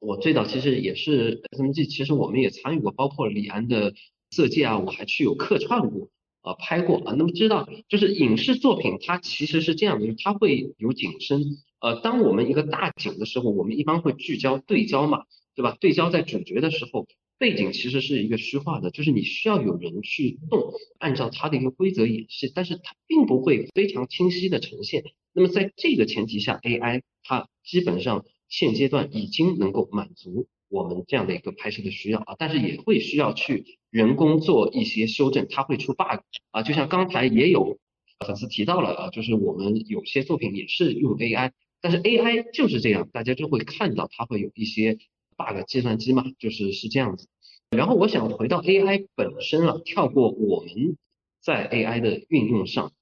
我最早其实也是 SMG，其实我们也参与过，包括李安的色戒啊，我还去有客串过啊，拍过啊。那么知道就是影视作品它其实是这样的，就是它会有景深。呃，当我们一个大景的时候，我们一般会聚焦对焦嘛，对吧？对焦在主角的时候。背景其实是一个虚化的，就是你需要有人去动，按照它的一个规则演戏，但是它并不会非常清晰的呈现。那么在这个前提下，AI 它基本上现阶段已经能够满足我们这样的一个拍摄的需要啊，但是也会需要去人工做一些修正，它会出 bug 啊，就像刚才也有粉丝提到了啊，就是我们有些作品也是用 AI，但是 AI 就是这样，大家就会看到它会有一些 bug，计算机嘛，就是是这样子。然后我想回到 AI 本身了，跳过我们在 AI 的运用上。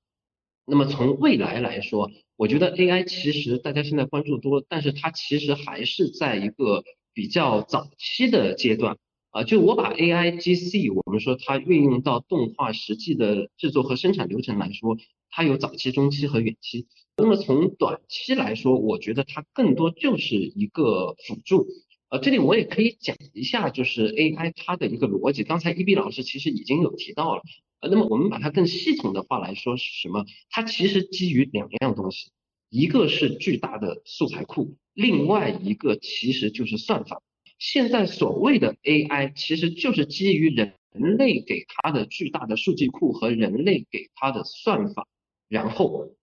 那么从未来来说，我觉得 AI 其实大家现在关注多，但是它其实还是在一个比较早期的阶段啊。就我把 AI GC，我们说它运用到动画实际的制作和生产流程来说，它有早期、中期和远期。那么从短期来说，我觉得它更多就是一个辅助。呃，这里我也可以讲一下，就是 AI 它的一个逻辑。刚才 E B 老师其实已经有提到了，呃，那么我们把它更系统的话来说是什么？它其实基于两样东西，一个是巨大的素材库，另外一个其实就是算法。现在所谓的 AI 其实就是基于人类给它的巨大的数据库和人类给它的算法，然后。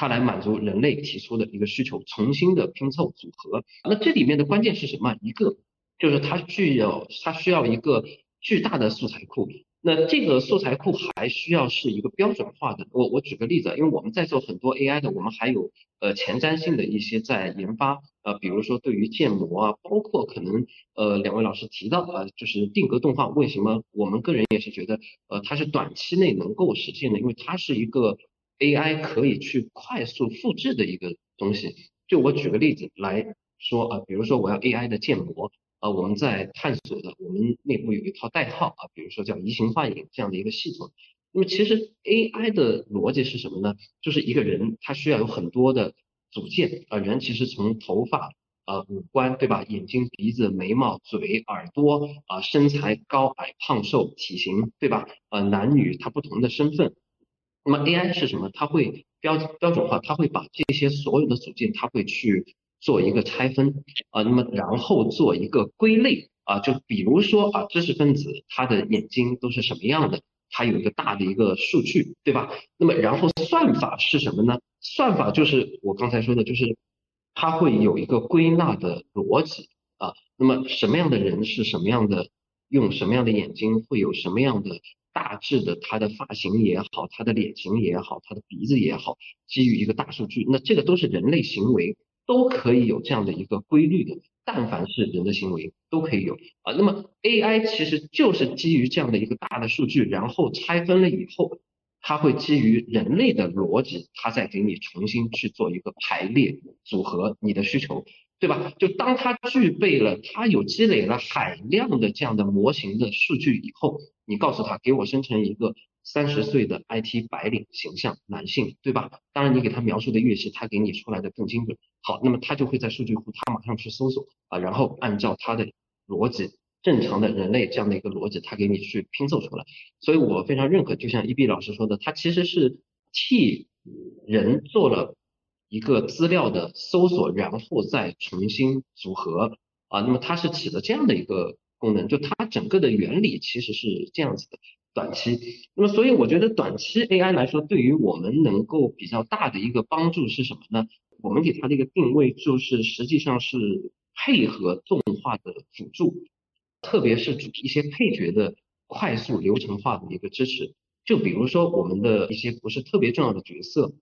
它来满足人类提出的一个需求，重新的拼凑组合。那这里面的关键是什么？一个就是它具有，它需要一个巨大的素材库。那这个素材库还需要是一个标准化的。我我举个例子，因为我们在做很多 AI 的，我们还有呃前瞻性的一些在研发。呃，比如说对于建模啊，包括可能呃两位老师提到啊，就是定格动画，为什么我们个人也是觉得呃它是短期内能够实现的？因为它是一个。AI 可以去快速复制的一个东西，就我举个例子来说啊，比如说我要 AI 的建模啊，我们在探索的，我们内部有一套代号啊，比如说叫移形换影这样的一个系统。那么其实 AI 的逻辑是什么呢？就是一个人他需要有很多的组件啊，人其实从头发啊、五官对吧，眼睛、鼻子、眉毛、嘴、耳朵啊，身材高矮胖瘦、体型对吧？啊，男女他不同的身份。那么 AI 是什么？它会标标准化，它会把这些所有的组件，它会去做一个拆分啊，那么然后做一个归类啊，就比如说啊，知识分子他的眼睛都是什么样的，它有一个大的一个数据，对吧？那么然后算法是什么呢？算法就是我刚才说的，就是它会有一个归纳的逻辑啊，那么什么样的人是什么样的，用什么样的眼睛会有什么样的。大致的，他的发型也好，他的脸型也好，他的鼻子也好，基于一个大数据，那这个都是人类行为，都可以有这样的一个规律的。但凡是人的行为，都可以有啊。那么 AI 其实就是基于这样的一个大的数据，然后拆分了以后，它会基于人类的逻辑，它再给你重新去做一个排列组合你的需求。对吧？就当它具备了，它有积累了海量的这样的模型的数据以后，你告诉他给我生成一个三十岁的 IT 白领形象男性，对吧？当然你给他描述的越细，他给你出来的更精准。好，那么他就会在数据库，他马上去搜索啊，然后按照他的逻辑，正常的人类这样的一个逻辑，他给你去拼凑出来。所以我非常认可，就像一 B 老师说的，他其实是替人做了。一个资料的搜索，然后再重新组合啊，那么它是起了这样的一个功能，就它整个的原理其实是这样子的。短期，那么所以我觉得短期 AI 来说，对于我们能够比较大的一个帮助是什么呢？我们给它的一个定位就是，实际上是配合动画的辅助，特别是主一些配角的快速流程化的一个支持。就比如说我们的一些不是特别重要的角色。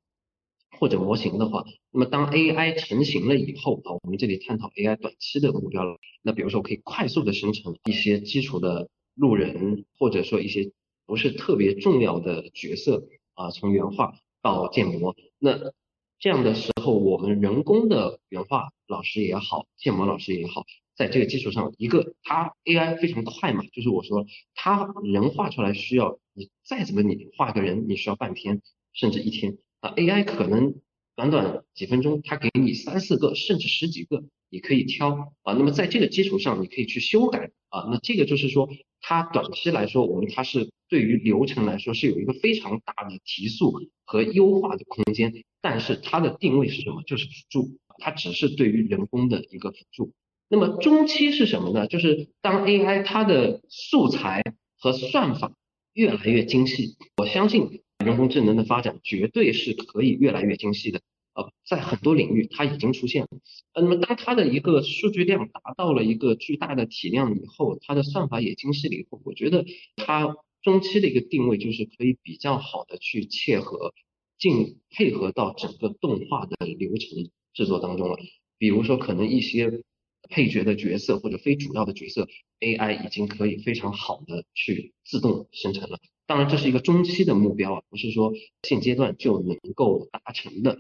或者模型的话，那么当 AI 成型了以后啊，我们这里探讨 AI 短期的目标了。那比如说可以快速的生成一些基础的路人，或者说一些不是特别重要的角色啊，从原画到建模。那这样的时候，我们人工的原画老师也好，建模老师也好，在这个基础上，一个它 AI 非常快嘛，就是我说它人画出来需要你再怎么你画个人，你需要半天甚至一天。啊，AI 可能短短几分钟，它给你三四个甚至十几个，你可以挑啊。那么在这个基础上，你可以去修改啊。那这个就是说，它短期来说，我们它是对于流程来说是有一个非常大的提速和优化的空间。但是它的定位是什么？就是辅助，它只是对于人工的一个辅助。那么中期是什么呢？就是当 AI 它的素材和算法越来越精细，我相信。人工智能的发展绝对是可以越来越精细的，呃，在很多领域它已经出现了。呃，那么当它的一个数据量达到了一个巨大的体量以后，它的算法也精细了以后，我觉得它中期的一个定位就是可以比较好的去切合进配合到整个动画的流程制作当中了。比如说可能一些配角的角色或者非主要的角色，AI 已经可以非常好的去自动生成了。当然，这是一个中期的目标啊，不是说现阶段就能够达成的。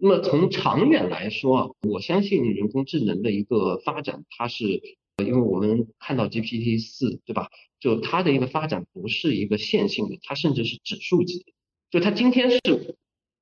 那么从长远来说，我相信人工智能的一个发展，它是因为我们看到 GPT 四，对吧？就它的一个发展不是一个线性的，它甚至是指数级。就它今天是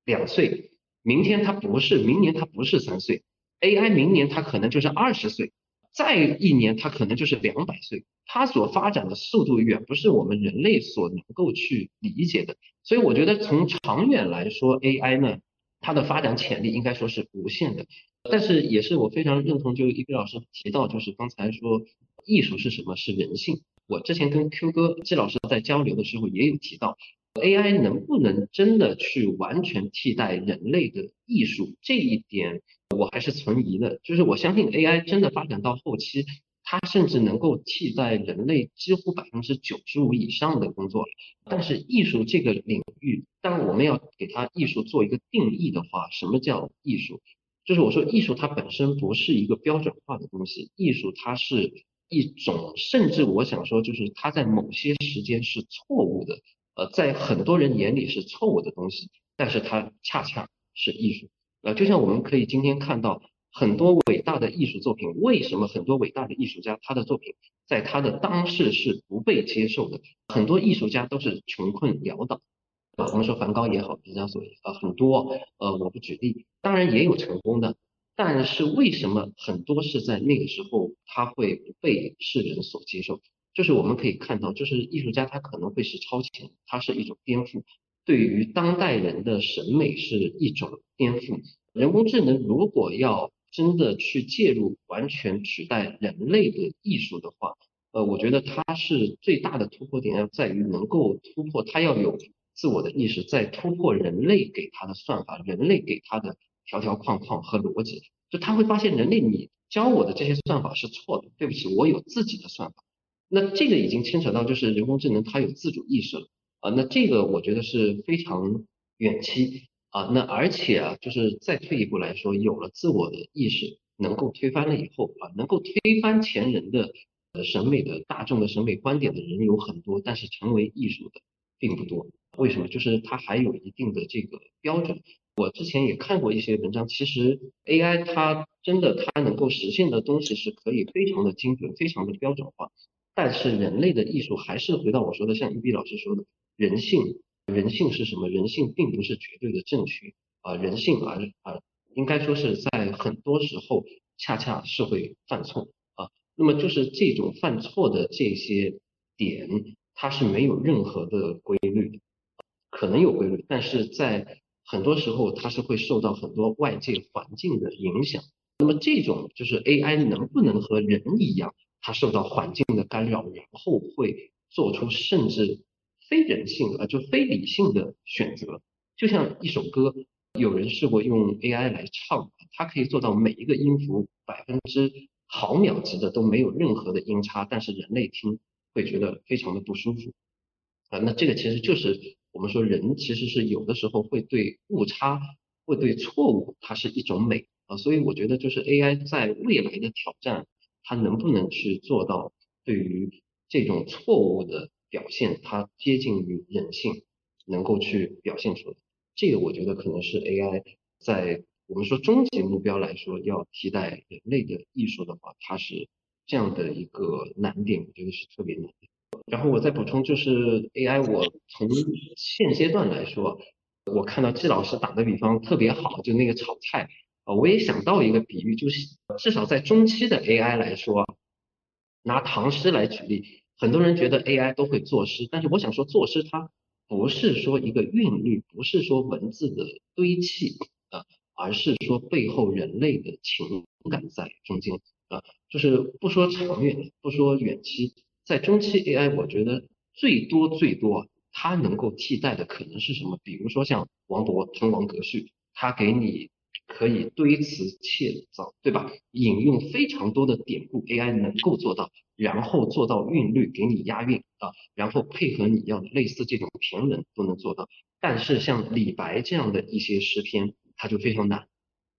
两岁，明天它不是，明年它不是三岁，AI 明年它可能就是二十岁。再一年它可能就是两百岁，它所发展的速度远不是我们人类所能够去理解的。所以我觉得从长远来说，AI 呢，它的发展潜力应该说是无限的。但是也是我非常认同，就一斌老师提到，就是刚才说艺术是什么？是人性。我之前跟 Q 哥季老师在交流的时候也有提到。AI 能不能真的去完全替代人类的艺术？这一点我还是存疑的。就是我相信 AI 真的发展到后期，它甚至能够替代人类几乎百分之九十五以上的工作。但是艺术这个领域，当我们要给它艺术做一个定义的话，什么叫艺术？就是我说艺术它本身不是一个标准化的东西，艺术它是一种，甚至我想说，就是它在某些时间是错误的。呃，在很多人眼里是错误的东西，但是它恰恰是艺术。呃，就像我们可以今天看到很多伟大的艺术作品，为什么很多伟大的艺术家他的作品在他的当世是不被接受的？很多艺术家都是穷困潦倒。啊，我们说梵高也好，毕加索也好，很多呃，我不举例，当然也有成功的，但是为什么很多是在那个时候他会不被世人所接受？就是我们可以看到，就是艺术家他可能会是超前，他是一种颠覆，对于当代人的审美是一种颠覆。人工智能如果要真的去介入，完全取代人类的艺术的话，呃，我觉得它是最大的突破点要在于能够突破，它要有自我的意识，在突破人类给它的算法，人类给它的条条框框和逻辑，就他会发现人类你教我的这些算法是错的，对不起，我有自己的算法。那这个已经牵扯到就是人工智能它有自主意识了啊，那这个我觉得是非常远期啊，那而且啊，就是再退一步来说，有了自我的意识，能够推翻了以后啊，能够推翻前人的呃审美的大众的审美观点的人有很多，但是成为艺术的并不多。为什么？就是它还有一定的这个标准。我之前也看过一些文章，其实 AI 它真的它能够实现的东西是可以非常的精准，非常的标准化。但是人类的艺术还是回到我说的，像一 B 老师说的，人性，人性是什么？人性并不是绝对的正确啊，人性啊啊，应该说是在很多时候恰恰是会犯错啊。那么就是这种犯错的这些点，它是没有任何的规律的，可能有规律，但是在很多时候它是会受到很多外界环境的影响。那么这种就是 AI 能不能和人一样？它受到环境的干扰，然后会做出甚至非人性啊，就非理性的选择。就像一首歌，有人试过用 AI 来唱，它可以做到每一个音符百分之毫秒级的都没有任何的音差，但是人类听会觉得非常的不舒服啊。那这个其实就是我们说人其实是有的时候会对误差，会对错误，它是一种美啊。所以我觉得就是 AI 在未来的挑战。它能不能去做到对于这种错误的表现，它接近于人性，能够去表现出来？这个我觉得可能是 AI 在我们说终极目标来说，要替代人类的艺术的话，它是这样的一个难点，我觉得是特别难。然后我再补充，就是 AI，我从现阶段来说，我看到季老师打的比方特别好，就那个炒菜。啊，我也想到一个比喻，就是至少在中期的 AI 来说，拿唐诗来举例，很多人觉得 AI 都会作诗，但是我想说，作诗它不是说一个韵律，不是说文字的堆砌啊，而是说背后人类的情感在中间啊，就是不说长远，不说远期，在中期 AI，我觉得最多最多它能够替代的可能是什么？比如说像王勃《滕王阁序》，它给你。可以堆词砌造，对吧？引用非常多的典故，AI 能够做到，然后做到韵律，给你押韵啊，然后配合你要类似这种骈文都能做到。但是像李白这样的一些诗篇，它就非常难，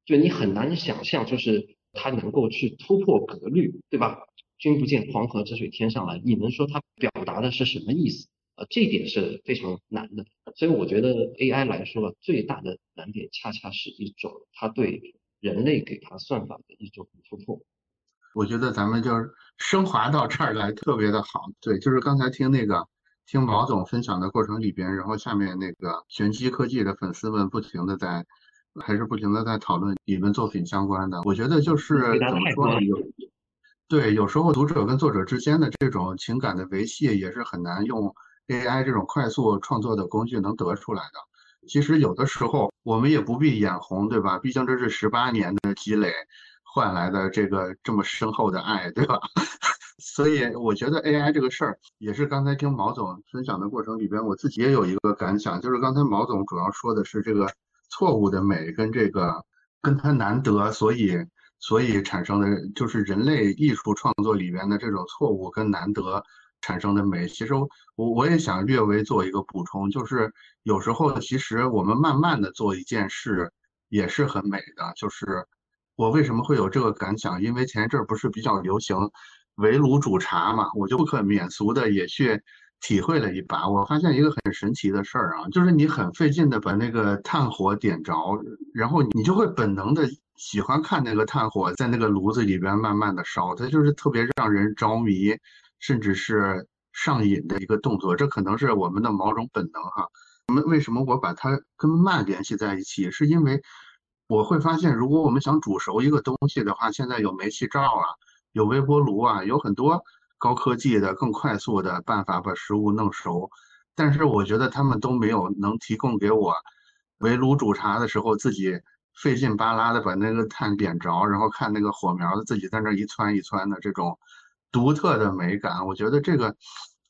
就你很难想象，就是他能够去突破格律，对吧？君不见黄河之水天上来，你能说它表达的是什么意思？呃，这一点是非常难的，所以我觉得 AI 来说，最大的难点恰恰是一种它对人类给它算法的一种突破。我觉得咱们就是升华到这儿来特别的好。对，就是刚才听那个听毛总分享的过程里边，然后下面那个玄机科技的粉丝们不停的在，还是不停的在讨论你们作品相关的。我觉得就是怎么说呢？有对，有时候读者跟作者之间的这种情感的维系也是很难用 AI 这种快速创作的工具能得出来的。其实有的时候我们也不必眼红，对吧？毕竟这是十八年的积累换来的这个这么深厚的爱，对吧？[laughs] 所以我觉得 AI 这个事儿也是刚才听毛总分享的过程里边，我自己也有一个感想，就是刚才毛总主要说的是这个错误的美跟这个跟它难得，所以所以产生的就是人类艺术创作里边的这种错误跟难得产生的美。其实我我也想略微做一个补充，就是有时候其实我们慢慢的做一件事也是很美的。就是我为什么会有这个感想？因为前一阵儿不是比较流行。围炉煮茶嘛，我就不可免俗的也去体会了一把。我发现一个很神奇的事儿啊，就是你很费劲的把那个炭火点着，然后你就会本能的喜欢看那个炭火在那个炉子里边慢慢的烧，它就是特别让人着迷，甚至是上瘾的一个动作。这可能是我们的某种本能哈。我们为什么我把它跟慢联系在一起？是因为我会发现，如果我们想煮熟一个东西的话，现在有煤气灶啊。有微波炉啊，有很多高科技的、更快速的办法把食物弄熟，但是我觉得他们都没有能提供给我围炉煮茶的时候自己费劲巴拉的把那个炭点着，然后看那个火苗子自己在那一窜一窜的这种独特的美感。我觉得这个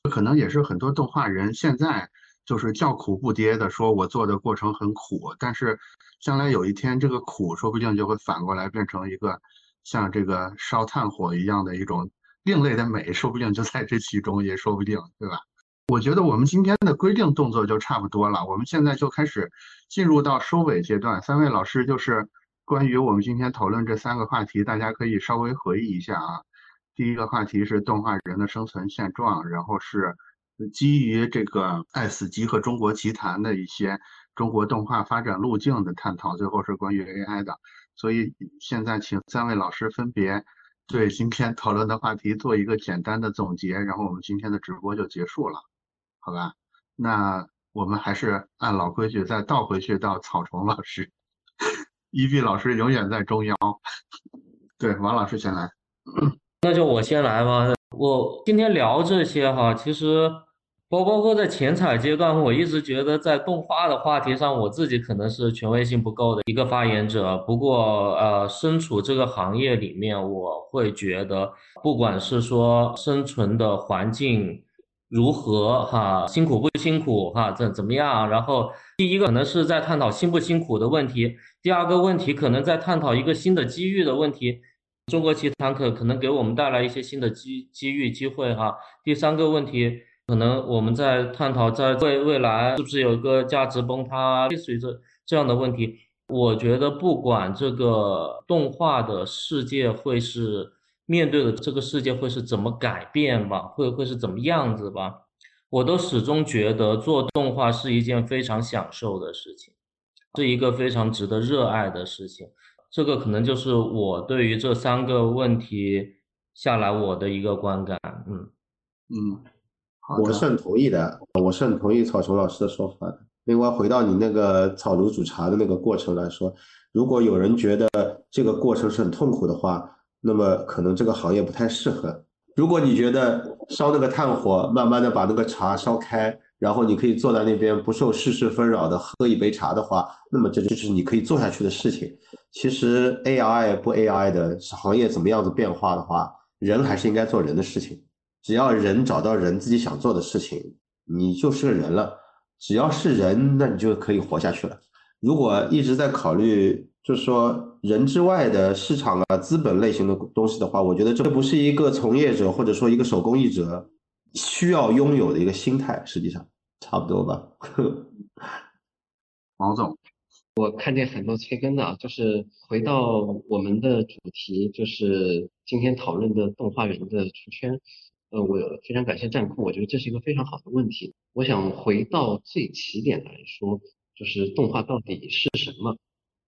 可能也是很多动画人现在就是叫苦不迭的说，我做的过程很苦，但是将来有一天这个苦说不定就会反过来变成一个。像这个烧炭火一样的一种另类的美，说不定就在这其中，也说不定，对吧？我觉得我们今天的规定动作就差不多了，我们现在就开始进入到收尾阶段。三位老师就是关于我们今天讨论这三个话题，大家可以稍微回忆一下啊。第一个话题是动画人的生存现状，然后是基于这个《爱死机》和《中国奇谭》的一些中国动画发展路径的探讨，最后是关于 AI 的。所以现在请三位老师分别对今天讨论的话题做一个简单的总结，然后我们今天的直播就结束了，好吧？那我们还是按老规矩再倒回去到草虫老师，[laughs] 一碧老师永远在中央。[laughs] 对，王老师先来。那就我先来吧。我今天聊这些哈，其实。包包括在前采阶段，我一直觉得在动画的话题上，我自己可能是权威性不够的一个发言者。不过，呃，身处这个行业里面，我会觉得，不管是说生存的环境如何，哈，辛苦不辛苦，哈，怎怎么样？然后，第一个可能是在探讨辛不辛苦的问题，第二个问题可能在探讨一个新的机遇的问题。中国奇谭可可能给我们带来一些新的机机遇机会，哈。第三个问题。可能我们在探讨，在未未来是不是有一个价值崩塌，类似于这这样的问题。我觉得不管这个动画的世界会是面对的这个世界会是怎么改变吧，会会是怎么样子吧，我都始终觉得做动画是一件非常享受的事情，是一个非常值得热爱的事情。这个可能就是我对于这三个问题下来我的一个观感。嗯嗯。我是很同意的，我是很同意草丛老师的说法的。另外，回到你那个草炉煮茶的那个过程来说，如果有人觉得这个过程是很痛苦的话，那么可能这个行业不太适合。如果你觉得烧那个炭火，慢慢的把那个茶烧开，然后你可以坐在那边不受世事纷扰的喝一杯茶的话，那么这就是你可以做下去的事情。其实 AI 不 AI 的行业怎么样子变化的话，人还是应该做人的事情。只要人找到人自己想做的事情，你就是个人了。只要是人，那你就可以活下去了。如果一直在考虑，就是说人之外的市场啊、资本类型的东西的话，我觉得这不是一个从业者或者说一个手工艺者需要拥有的一个心态。实际上，差不多吧。[laughs] 王总，我看见很多催更的，就是回到我们的主题，就是今天讨论的动画人的出圈。呃，我非常感谢战控，我觉得这是一个非常好的问题。我想回到最起点来说，就是动画到底是什么？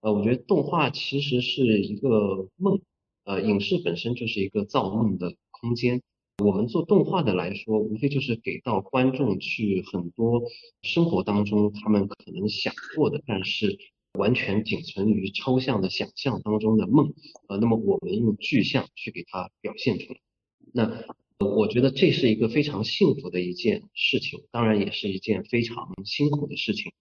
呃，我觉得动画其实是一个梦，呃，影视本身就是一个造梦的空间。我们做动画的来说，无非就是给到观众去很多生活当中他们可能想过的，但是完全仅存于抽象的想象当中的梦，呃，那么我们用具象去给它表现出来。那我觉得这是一个非常幸福的一件事情，当然也是一件非常辛苦的事情。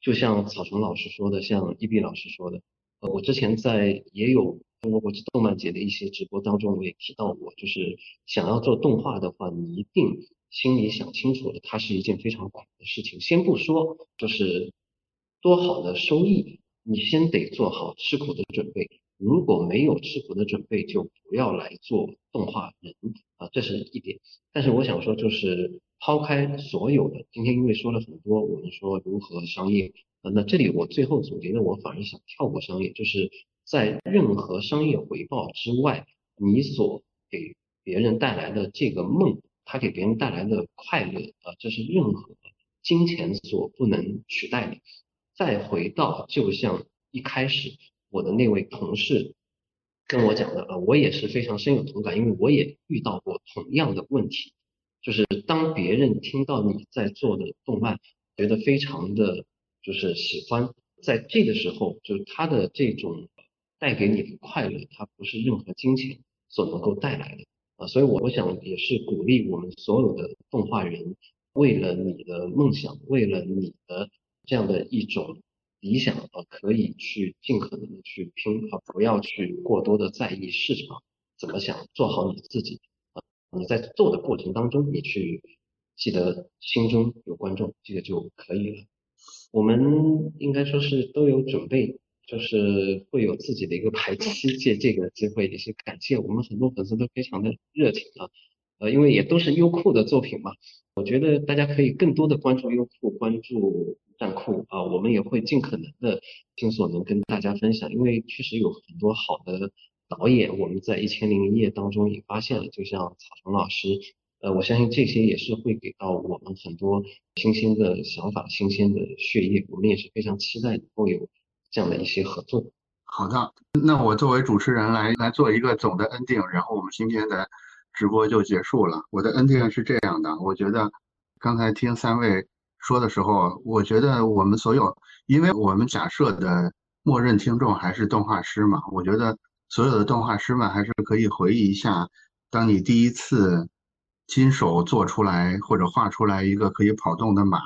就像草虫老师说的，像一碧老师说的，呃，我之前在也有中国国际动漫节的一些直播当中，我也提到过，就是想要做动画的话，你一定心里想清楚了，它是一件非常苦的事情。先不说就是多好的收益，你先得做好吃苦的准备。如果没有吃苦的准备，就不要来做动画人啊，这是一点。但是我想说，就是抛开所有的，今天因为说了很多，我们说如何商业，那这里我最后总结的，我反而想跳过商业，就是在任何商业回报之外，你所给别人带来的这个梦，它给别人带来的快乐啊，这是任何金钱所不能取代的。再回到，就像一开始。我的那位同事跟我讲的，啊，我也是非常深有同感，因为我也遇到过同样的问题，就是当别人听到你在做的动漫，觉得非常的就是喜欢，在这个时候，就是他的这种带给你的快乐，它不是任何金钱所能够带来的啊，所以我想也是鼓励我们所有的动画人，为了你的梦想，为了你的这样的一种。理想啊，可以去尽可能的去拼啊，不要去过多的在意市场怎么想，做好你自己啊。你在做的过程当中，你去记得心中有观众，这个就可以了。我们应该说是都有准备，就是会有自己的一个排期，借这个机会也是感谢我们很多粉丝都非常的热情啊，呃，因为也都是优酷的作品嘛，我觉得大家可以更多的关注优酷，关注。站酷啊，我们也会尽可能的尽所能跟大家分享，因为确实有很多好的导演，我们在一千零一夜当中也发现了，就像草虫老师，呃，我相信这些也是会给到我们很多新鲜的想法、新鲜的血液，我们也是非常期待能够有这样的一些合作。好的，那我作为主持人来来做一个总的 ending，然后我们今天的直播就结束了。我的 ending 是这样的，我觉得刚才听三位。说的时候，我觉得我们所有，因为我们假设的默认听众还是动画师嘛，我觉得所有的动画师们还是可以回忆一下，当你第一次亲手做出来或者画出来一个可以跑动的马，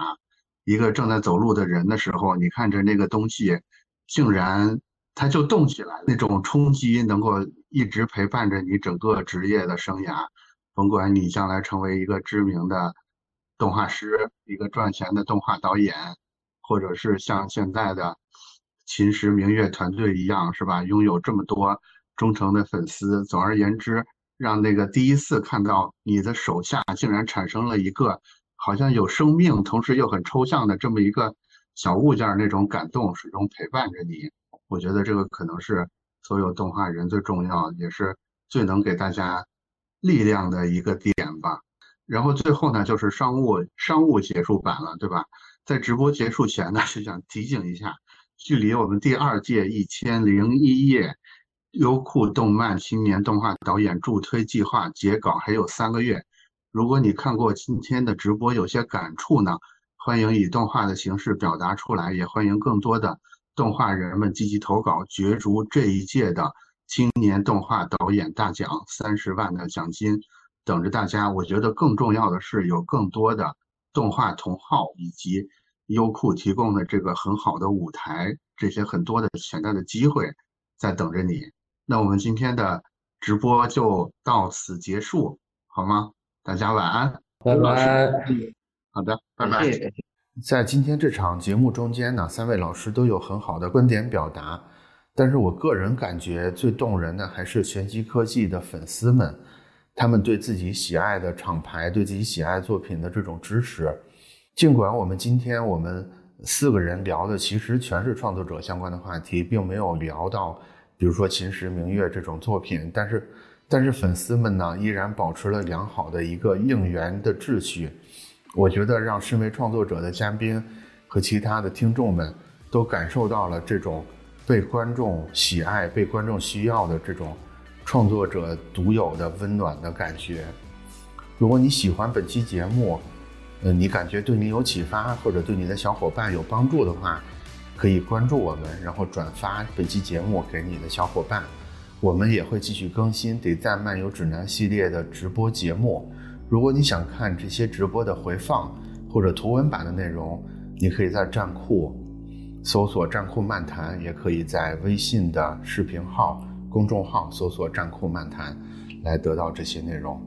一个正在走路的人的时候，你看着那个东西，竟然它就动起来，那种冲击能够一直陪伴着你整个职业的生涯，甭管你将来成为一个知名的。动画师，一个赚钱的动画导演，或者是像现在的秦时明月团队一样，是吧？拥有这么多忠诚的粉丝。总而言之，让那个第一次看到你的手下竟然产生了一个好像有生命，同时又很抽象的这么一个小物件，那种感动始终陪伴着你。我觉得这个可能是所有动画人最重要，也是最能给大家力量的一个点吧。然后最后呢，就是商务商务结束版了，对吧？在直播结束前呢，是想提醒一下，距离我们第二届一千零一夜优酷动漫青年动画导演助推计划截稿还有三个月。如果你看过今天的直播，有些感触呢，欢迎以动画的形式表达出来，也欢迎更多的动画人们积极投稿，角逐这一届的青年动画导演大奖三十万的奖金。等着大家，我觉得更重要的是有更多的动画同好以及优酷提供的这个很好的舞台，这些很多的潜在的机会在等着你。那我们今天的直播就到此结束，好吗？大家晚安，拜拜。好的，拜拜。在今天这场节目中间呢，三位老师都有很好的观点表达，但是我个人感觉最动人的还是玄机科技的粉丝们。他们对自己喜爱的厂牌、对自己喜爱作品的这种支持，尽管我们今天我们四个人聊的其实全是创作者相关的话题，并没有聊到，比如说《秦时明月》这种作品，但是，但是粉丝们呢依然保持了良好的一个应援的秩序。我觉得让身为创作者的嘉宾和其他的听众们都感受到了这种被观众喜爱、被观众需要的这种。创作者独有的温暖的感觉。如果你喜欢本期节目，呃，你感觉对你有启发，或者对你的小伙伴有帮助的话，可以关注我们，然后转发本期节目给你的小伙伴。我们也会继续更新《得赞漫游指南》系列的直播节目。如果你想看这些直播的回放或者图文版的内容，你可以在站酷搜索“站酷漫谈”，也可以在微信的视频号、公众号搜索“站酷漫谈”来得到这些内容。